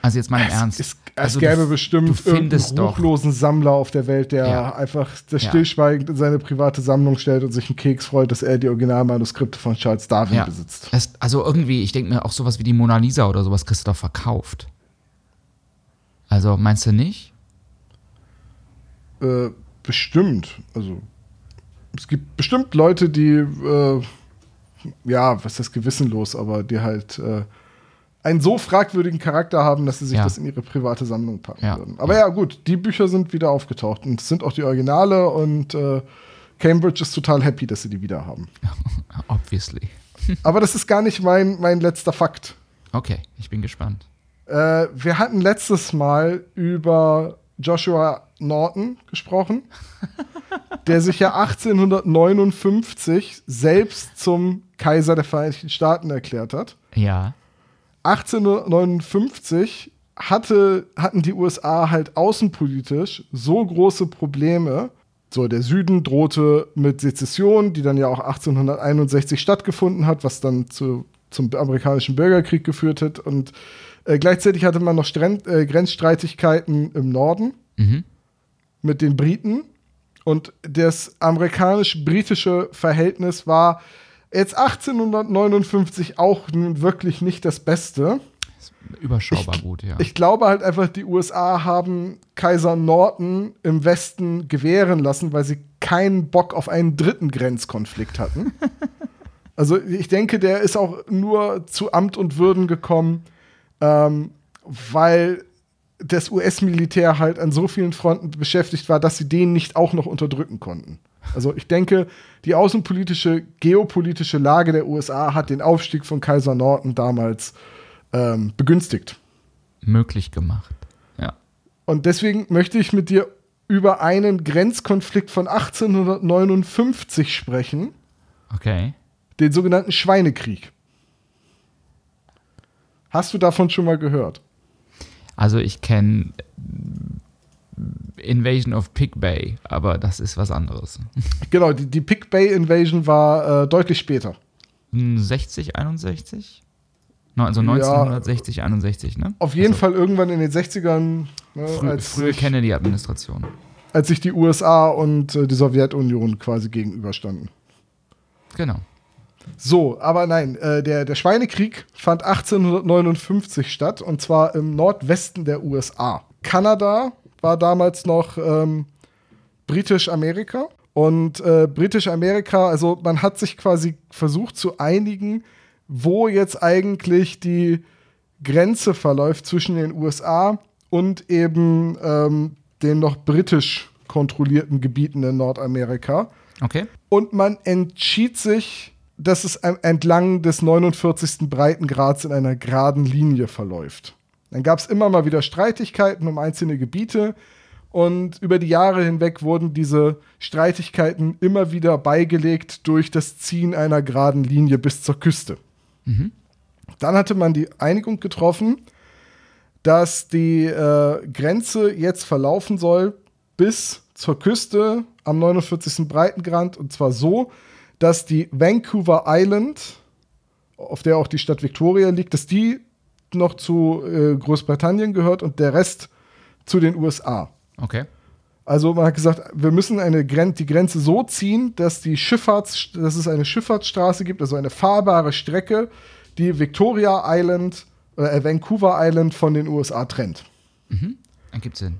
Also jetzt mal im Ernst. Es, es also gäbe du, bestimmt du irgendeinen doch. ruchlosen Sammler auf der Welt, der Ja. einfach das Ja. stillschweigend in seine private Sammlung stellt und sich einen Keks freut, dass er die Originalmanuskripte von Charles Darwin Ja. besitzt. Es, also irgendwie, ich denke mir auch sowas wie die Mona Lisa oder sowas kriegst du doch verkauft. Also meinst du nicht? Äh, bestimmt. Also es gibt bestimmt Leute, die äh, ja, was ist gewissenlos, aber die halt äh, einen so fragwürdigen Charakter haben, dass sie sich Ja. das in ihre private Sammlung packen Ja. würden. Aber ja. gut, die Bücher sind wieder aufgetaucht und es sind auch die Originale und äh, Cambridge ist total happy, dass sie die wieder haben. <laughs> Obviously. <laughs> Aber das ist gar nicht mein, mein letzter Fakt. Okay, ich bin gespannt. Äh, wir hatten letztes Mal über Joshua Norton gesprochen, der sich ja 1859 selbst zum Kaiser der Vereinigten Staaten erklärt hat. Ja. 1859 hatte, hatten die USA halt außenpolitisch so große Probleme. So, der Süden drohte mit Sezession, die dann ja auch 1861 stattgefunden hat, was dann zu, zum amerikanischen Bürgerkrieg geführt hat. Und äh, gleichzeitig hatte man noch Stren äh, Grenzstreitigkeiten im Norden Mhm. Mit den Briten. Und das amerikanisch-britische Verhältnis war jetzt 1859 auch wirklich nicht das Beste. Überschaubar Ich- gut, ja. Ich glaube halt einfach, die USA haben Kaiser Norton im Westen gewähren lassen, weil sie keinen Bock auf einen dritten Grenzkonflikt hatten. <laughs> also ich denke, der ist auch nur zu Amt und Würden gekommen, ähm, weil das US-Militär halt an so vielen Fronten beschäftigt war, dass sie den nicht auch noch unterdrücken konnten. Also ich denke, die außenpolitische, geopolitische Lage der USA hat den Aufstieg von Kaiser Norton damals ähm, begünstigt. Möglich gemacht. Ja. Und deswegen möchte ich mit dir über einen Grenzkonflikt von 1859 sprechen, Okay. den sogenannten Schweinekrieg. Hast du davon schon mal gehört? Also ich kenne Invasion of Pig Bay, aber das ist was anderes. Genau, die, die Pick Bay Invasion war äh, deutlich später. 60, 61? No, Also Ja. 1960, 61, ne? Auf jeden also, Fall irgendwann in den 60ern, ne, Frü als, frühe Kennedy-Administration. als sich die USA und äh, die Sowjetunion quasi gegenüberstanden. Genau. So, aber nein, äh, der, der Schweinekrieg fand 1859 statt und zwar im Nordwesten der USA. Kanada war damals noch ähm, Britisch-Amerika und äh, Britisch-Amerika, also man hat sich quasi versucht zu einigen, wo jetzt eigentlich die Grenze verläuft zwischen den USA und eben ähm, den noch britisch kontrollierten Gebieten in Nordamerika. Okay. Und man entschied sich, dass es entlang des 49. Breitengrads in einer geraden Linie verläuft. Dann gab es immer mal wieder Streitigkeiten um einzelne Gebiete und über die Jahre hinweg wurden diese Streitigkeiten immer wieder beigelegt durch das Ziehen einer geraden Linie bis zur Küste. Dann hatte man die Einigung getroffen, dass die äh, Grenze jetzt verlaufen soll bis zur Küste am 49. Breitengrad und zwar so, dass die Vancouver Island, auf der auch die Stadt Victoria liegt, dass die noch zu äh, Großbritannien gehört und der Rest zu den USA. Okay. Also man hat gesagt, wir müssen eine Gren die Grenze so ziehen, dass die Schifffahrts dass es eine Schifffahrtsstraße gibt, also eine fahrbare Strecke, die Victoria Island, äh, Vancouver Island von den USA trennt. Mhm. Ergibt Sinn.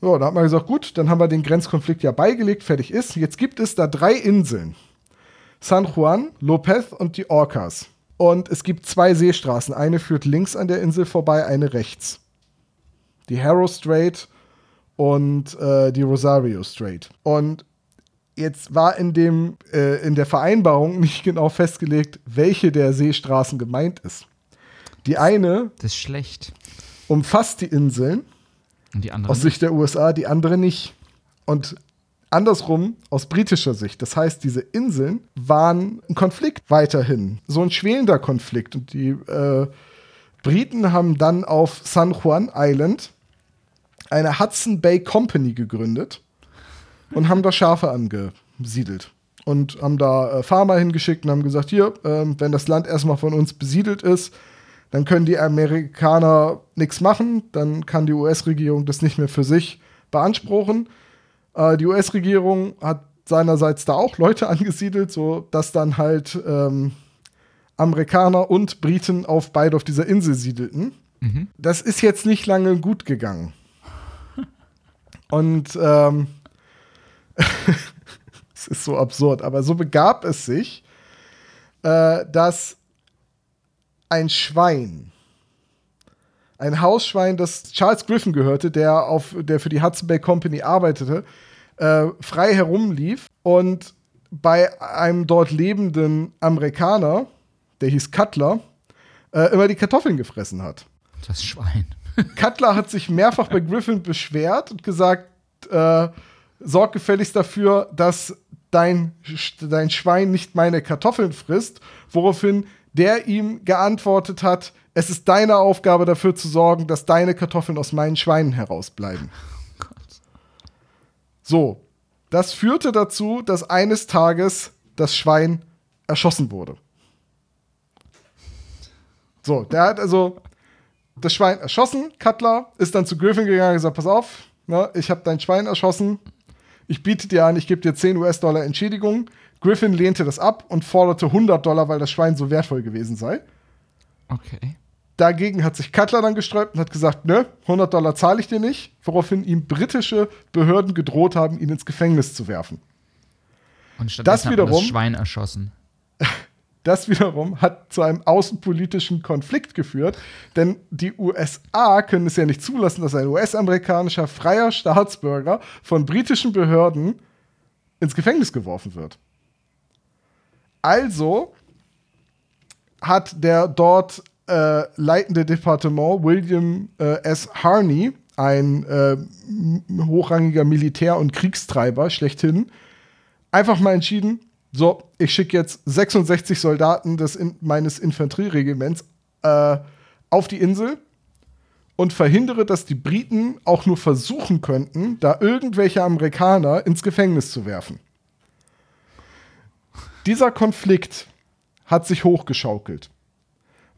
So, da hat man gesagt, gut, dann haben wir den Grenzkonflikt ja beigelegt, fertig ist. Jetzt gibt es da drei Inseln. San Juan, Lopez und die Orcas. Und es gibt zwei Seestraßen. Eine führt links an der Insel vorbei, eine rechts. Die Harrow Strait und äh, die Rosario Strait. Und jetzt war in, dem, äh, in der Vereinbarung <laughs> nicht genau festgelegt, welche der Seestraßen gemeint ist. Die eine Das ist schlecht. umfasst die Inseln aus Sicht der USA, die andere nicht. Und andersrum aus britischer Sicht. Das heißt, diese Inseln waren ein Konflikt weiterhin, so ein schwelender Konflikt. Und die äh, Briten haben dann auf San Juan Island eine Hudson Bay Company gegründet und haben da Schafe angesiedelt. Und haben da äh, Farmer hingeschickt und haben gesagt, hier, ähm, wenn das Land erstmal von uns besiedelt ist, dann können die Amerikaner nichts machen, dann kann die US-Regierung das nicht mehr für sich beanspruchen. Äh, die US-Regierung hat seinerseits da auch Leute <laughs> angesiedelt, so dass dann halt ähm, Amerikaner und Briten auf beide auf dieser Insel siedelten. Mhm. Das ist jetzt nicht lange gut gegangen. <laughs> Und ähm, <laughs> es ist so absurd, aber so begab es sich, äh, dass ein Schwein, ein Hausschwein, das Charles Griffin gehörte, der, auf, der für die Hudson Bay Company arbeitete, äh, frei herumlief und bei einem dort lebenden Amerikaner, der hieß Cutler, äh, immer die Kartoffeln gefressen hat. Das Schwein. <laughs> Cutler hat sich mehrfach bei Griffin beschwert und gesagt, äh, sorg gefälligst dafür, dass dein, dein Schwein nicht meine Kartoffeln frisst, woraufhin der ihm geantwortet hat, es ist deine Aufgabe dafür zu sorgen, dass deine Kartoffeln aus meinen Schweinen herausbleiben. So, das führte dazu, dass eines Tages das Schwein erschossen wurde. So, der hat also das Schwein erschossen. Cutler ist dann zu Griffin gegangen und gesagt: Pass auf, ne, ich habe dein Schwein erschossen. Ich biete dir an, ich gebe dir 10 US-Dollar Entschädigung. Griffin lehnte das ab und forderte 100 Dollar, weil das Schwein so wertvoll gewesen sei. Okay. Dagegen hat sich Cutler dann gesträubt und hat gesagt, nö, 100 Dollar zahle ich dir nicht, woraufhin ihm britische Behörden gedroht haben, ihn ins Gefängnis zu werfen. Und stattdessen man wiederum- das Schwein erschossen. <laughs> Das wiederum hat zu einem außenpolitischen Konflikt geführt, denn die USA können es ja nicht zulassen, dass ein US-amerikanischer freier Staatsbürger von britischen Behörden ins Gefängnis geworfen wird. Also hat der dort äh, leitende Departement William äh, S. Harney, ein äh, hochrangiger Militär- und Kriegstreiber schlechthin, einfach mal entschieden, so, ich schicke jetzt 66 Soldaten des in meines Infanterieregiments äh, auf die Insel und verhindere, dass die Briten auch nur versuchen könnten, da irgendwelche Amerikaner ins Gefängnis zu werfen. Dieser Konflikt hat sich hochgeschaukelt,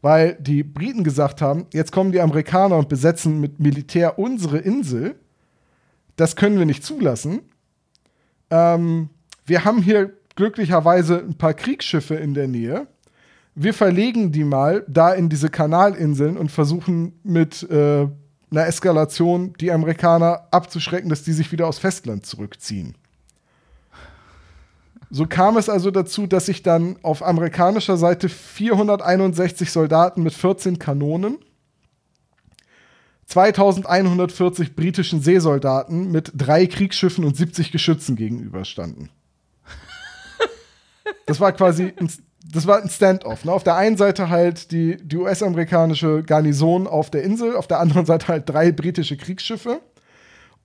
weil die Briten gesagt haben, jetzt kommen die Amerikaner und besetzen mit Militär unsere Insel. Das können wir nicht zulassen. Ähm, wir haben hier glücklicherweise ein paar Kriegsschiffe in der Nähe. Wir verlegen die mal da in diese Kanalinseln und versuchen mit äh, einer Eskalation die Amerikaner abzuschrecken, dass die sich wieder aus Festland zurückziehen. So kam es also dazu, dass sich dann auf amerikanischer Seite 461 Soldaten mit 14 Kanonen, 2140 britischen Seesoldaten mit drei Kriegsschiffen und 70 Geschützen gegenüberstanden. <laughs> Das war quasi ein, das war ein Standoff. Ne? Auf der einen Seite halt die, die US-amerikanische Garnison auf der Insel, auf der anderen Seite halt drei britische Kriegsschiffe.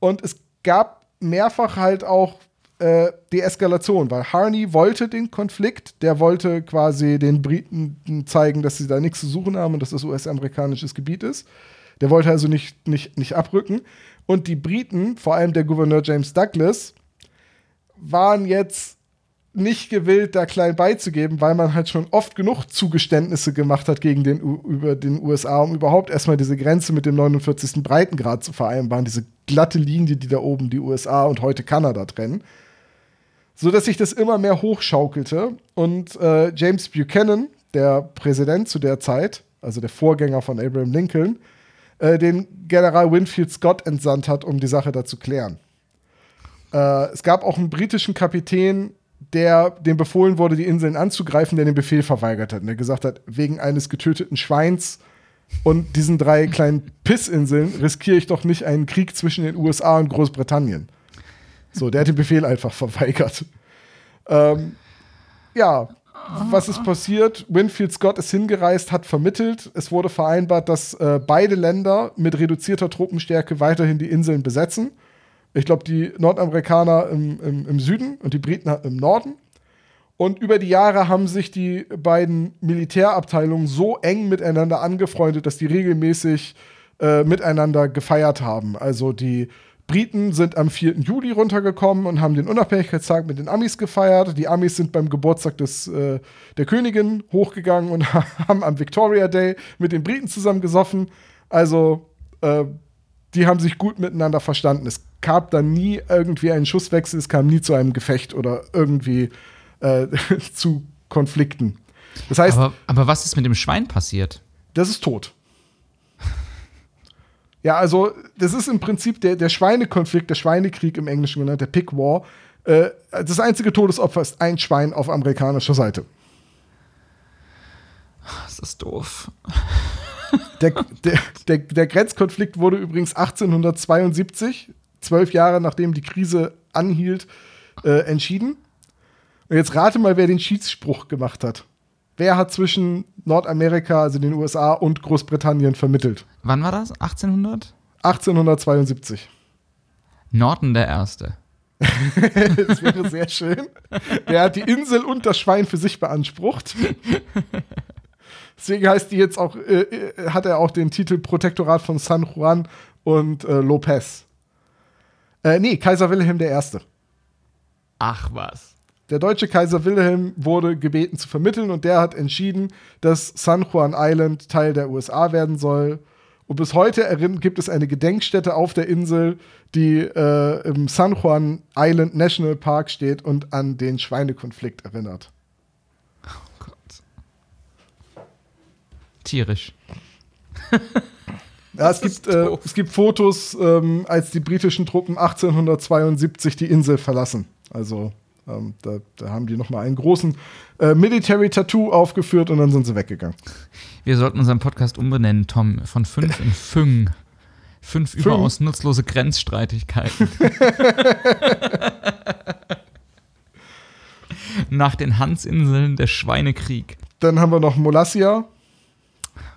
Und es gab mehrfach halt auch äh, die Eskalation, weil Harney wollte den Konflikt, der wollte quasi den Briten zeigen, dass sie da nichts zu suchen haben und dass das US-amerikanisches Gebiet ist. Der wollte also nicht, nicht, nicht abrücken. Und die Briten, vor allem der Gouverneur James Douglas, waren jetzt nicht gewillt, da klein beizugeben, weil man halt schon oft genug Zugeständnisse gemacht hat gegen den, über den USA, um überhaupt erstmal diese Grenze mit dem 49. Breitengrad zu vereinbaren, diese glatte Linie, die da oben die USA und heute Kanada trennen. So dass sich das immer mehr hochschaukelte und äh, James Buchanan, der Präsident zu der Zeit, also der Vorgänger von Abraham Lincoln, äh, den General Winfield Scott entsandt hat, um die Sache da zu klären. Äh, es gab auch einen britischen Kapitän, der dem befohlen wurde, die Inseln anzugreifen, der den Befehl verweigert hat. Und der gesagt hat, wegen eines getöteten Schweins und diesen drei kleinen Pissinseln riskiere ich doch nicht einen Krieg zwischen den USA und Großbritannien. So, der hat den Befehl einfach verweigert. Ähm, ja, was ist passiert? Winfield Scott ist hingereist, hat vermittelt. Es wurde vereinbart, dass äh, beide Länder mit reduzierter Truppenstärke weiterhin die Inseln besetzen. Ich glaube, die Nordamerikaner im, im, im Süden und die Briten im Norden. Und über die Jahre haben sich die beiden Militärabteilungen so eng miteinander angefreundet, dass die regelmäßig äh, miteinander gefeiert haben. Also die Briten sind am 4. Juli runtergekommen und haben den Unabhängigkeitstag mit den Amis gefeiert. Die Amis sind beim Geburtstag des, äh, der Königin hochgegangen und <laughs> haben am Victoria Day mit den Briten zusammen gesoffen. Also, äh, die haben sich gut miteinander verstanden. Es gab da nie irgendwie einen Schusswechsel, es kam nie zu einem Gefecht oder irgendwie äh, <laughs> zu Konflikten. Das heißt. Aber, aber was ist mit dem Schwein passiert? Das ist tot. Ja, also das ist im Prinzip der, der Schweinekonflikt, der Schweinekrieg im Englischen genannt, der Pig War. Äh, das einzige Todesopfer ist ein Schwein auf amerikanischer Seite. Das ist doof. Der, der, der, der Grenzkonflikt wurde übrigens 1872, zwölf Jahre nachdem die Krise anhielt, äh, entschieden. Und jetzt rate mal, wer den Schiedsspruch gemacht hat. Wer hat zwischen Nordamerika, also den USA und Großbritannien vermittelt? Wann war das? 1800? 1872. Norton der Erste. <laughs> das wäre sehr schön. Der hat die Insel und das Schwein für sich beansprucht. Deswegen heißt die jetzt auch, äh, äh, hat er auch den Titel Protektorat von San Juan und äh, Lopez. Äh, nee, Kaiser Wilhelm I. Ach was. Der deutsche Kaiser Wilhelm wurde gebeten zu vermitteln und der hat entschieden, dass San Juan Island Teil der USA werden soll. Und bis heute gibt es eine Gedenkstätte auf der Insel, die äh, im San Juan Island National Park steht und an den Schweinekonflikt erinnert. Oh Gott. Tierisch. ja, es gibt, äh, es gibt Fotos, ähm, als die britischen Truppen 1872 die Insel verlassen. Also ähm, da, da, haben die noch mal einen großen äh, Military Tattoo aufgeführt und dann sind sie weggegangen. Wir sollten unseren Podcast umbenennen, Tom, von fünf in <laughs> Füng. Fünf Füng. überaus nutzlose Grenzstreitigkeiten. <laughs> Nach den Hansinseln der Schweinekrieg. Dann haben wir noch Molassia.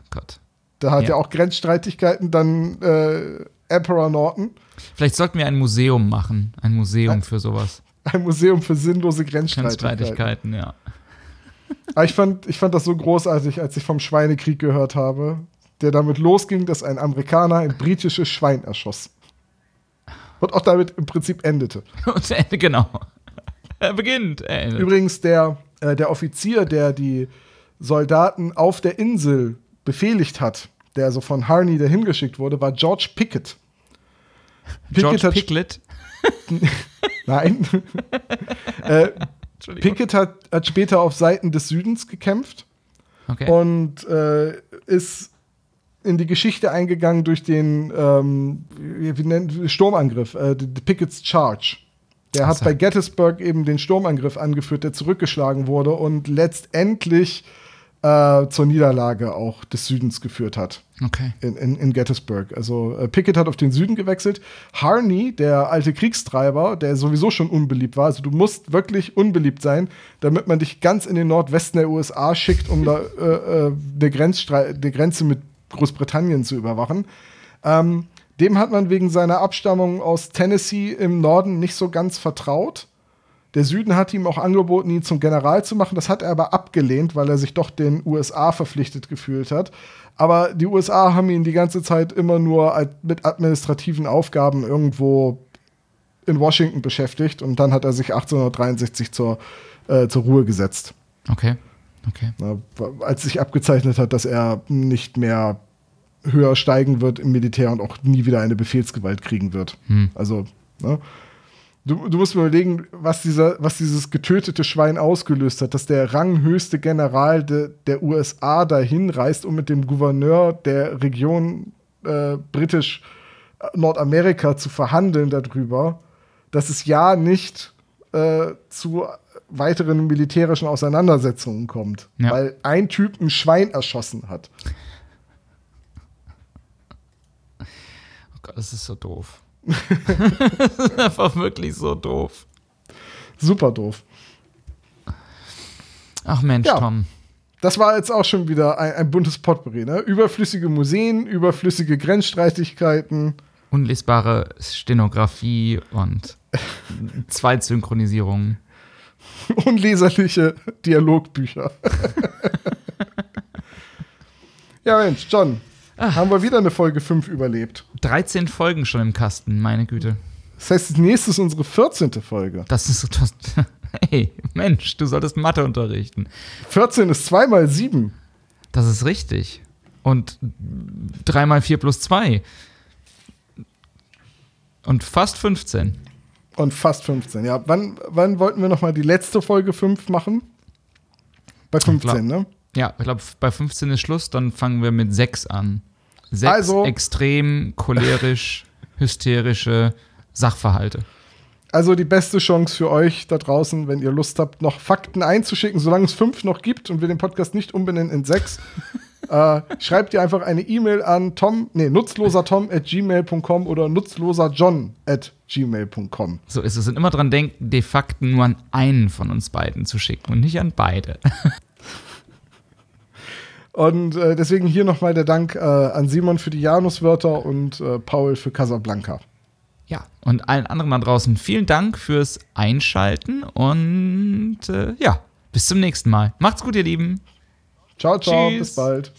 Gott. Da hat ja, ja auch Grenzstreitigkeiten. Dann äh, Emperor Norton. Vielleicht sollten wir ein Museum machen. Ein Museum für sowas. <laughs> Ein Museum für sinnlose Grenzstreitigkeiten. Grenzstreitigkeiten, ja. Aber ich fand, ich fand das so großartig, als ich vom Schweinekrieg gehört habe, der damit losging, dass ein Amerikaner ein britisches Schwein erschoss. Und auch damit im Prinzip <laughs> endete. Genau. Er beginnt. Er endet. Übrigens, der, äh, der Offizier, der die Soldaten auf der Insel befehligt hat, der also von Harney dahin geschickt wurde, war George Pickett. Pickett George Picklet? <laughs> Nein. <laughs> äh, Pickett hat, hat später auf Seiten des Südens gekämpft okay. und äh, ist in die Geschichte eingegangen durch den ähm, wie, nennt, Sturmangriff, äh, Pickett's Charge. Der hat bei Gettysburg eben den Sturmangriff angeführt, der zurückgeschlagen wurde und letztendlich äh, zur Niederlage auch des Südens geführt hat. Okay. In, in, in Gettysburg. Also äh, Pickett hat auf den Süden gewechselt. Harney, der alte Kriegstreiber, der sowieso schon unbeliebt war. Also du musst wirklich unbeliebt sein, damit man dich ganz in den Nordwesten der USA schickt, um da <laughs> äh, äh eine, eine Grenze mit Großbritannien zu überwachen. Ähm, dem hat man wegen seiner Abstammung aus Tennessee im Norden nicht so ganz vertraut. Der Süden hat ihm auch angeboten, ihn zum General zu machen. Das hat er aber abgelehnt, weil er sich doch den USA verpflichtet gefühlt hat. Aber die USA haben ihn die ganze Zeit immer nur mit administrativen Aufgaben irgendwo in Washington beschäftigt und dann hat er sich 1863 zur, äh, zur Ruhe gesetzt. Okay. Okay. Na, als sich abgezeichnet hat, dass er nicht mehr höher steigen wird im Militär und auch nie wieder eine Befehlsgewalt kriegen wird. Hm. Also, ne? Du, du, musst mir überlegen, was, dieser, was dieses getötete Schwein ausgelöst hat, dass der ranghöchste General de, der USA dahin reist, um mit dem Gouverneur der Region äh, britisch äh, Nordamerika zu verhandeln darüber, dass es ja nicht äh, zu weiteren militärischen Auseinandersetzungen kommt, ja. weil ein Typ ein Schwein erschossen hat. Oh Gott, das ist so doof. Das <laughs> ist einfach wirklich so doof. Super doof. Ach Mensch, ja, Tom. Das war jetzt auch schon wieder ein, ein buntes Potpourri, ne? Überflüssige Museen, überflüssige Grenzstreitigkeiten. Unlesbare Stenografie und <laughs> Zweitsynchronisierung. Unleserliche Dialogbücher. <laughs> ja, Mensch, John, Ach. Haben wir wieder eine Folge 5 überlebt. 13 Folgen schon im Kasten, meine Güte. Das heißt, das nächste ist unsere 14. Folge. Das ist so. Das, <laughs> hey, Mensch, du solltest Mathe unterrichten. 14 ist 2 mal 7. Das ist richtig. Und 3 mal 4 plus 2. Und fast 15. Und fast 15, ja. Wann, wann wollten wir nochmal die letzte Folge 5 machen? Bei 15, ne? Ja, ich glaube, bei 15 ist Schluss, dann fangen wir mit 6 an. Sechs also, extrem cholerisch, <laughs> hysterische Sachverhalte. Also die beste Chance für euch da draußen, wenn ihr Lust habt, noch Fakten einzuschicken, solange es fünf noch gibt und wir den Podcast nicht umbenennen in sechs. <laughs> äh, schreibt ihr einfach eine E-Mail an tom, nee, nutzlosertom at gmail.com oder nutzloserjohn at gmail.com. So ist es. Und immer dran denken, die Fakten nur an einen von uns beiden zu schicken und nicht an beide. <laughs> Und äh, deswegen hier nochmal der Dank äh, an Simon für die Januswörter und äh, Paul für Casablanca. Ja, und allen anderen da draußen vielen Dank fürs Einschalten und äh, ja, bis zum nächsten Mal. Macht's gut, ihr Lieben. Ciao, ciao, Tschüss. bis bald.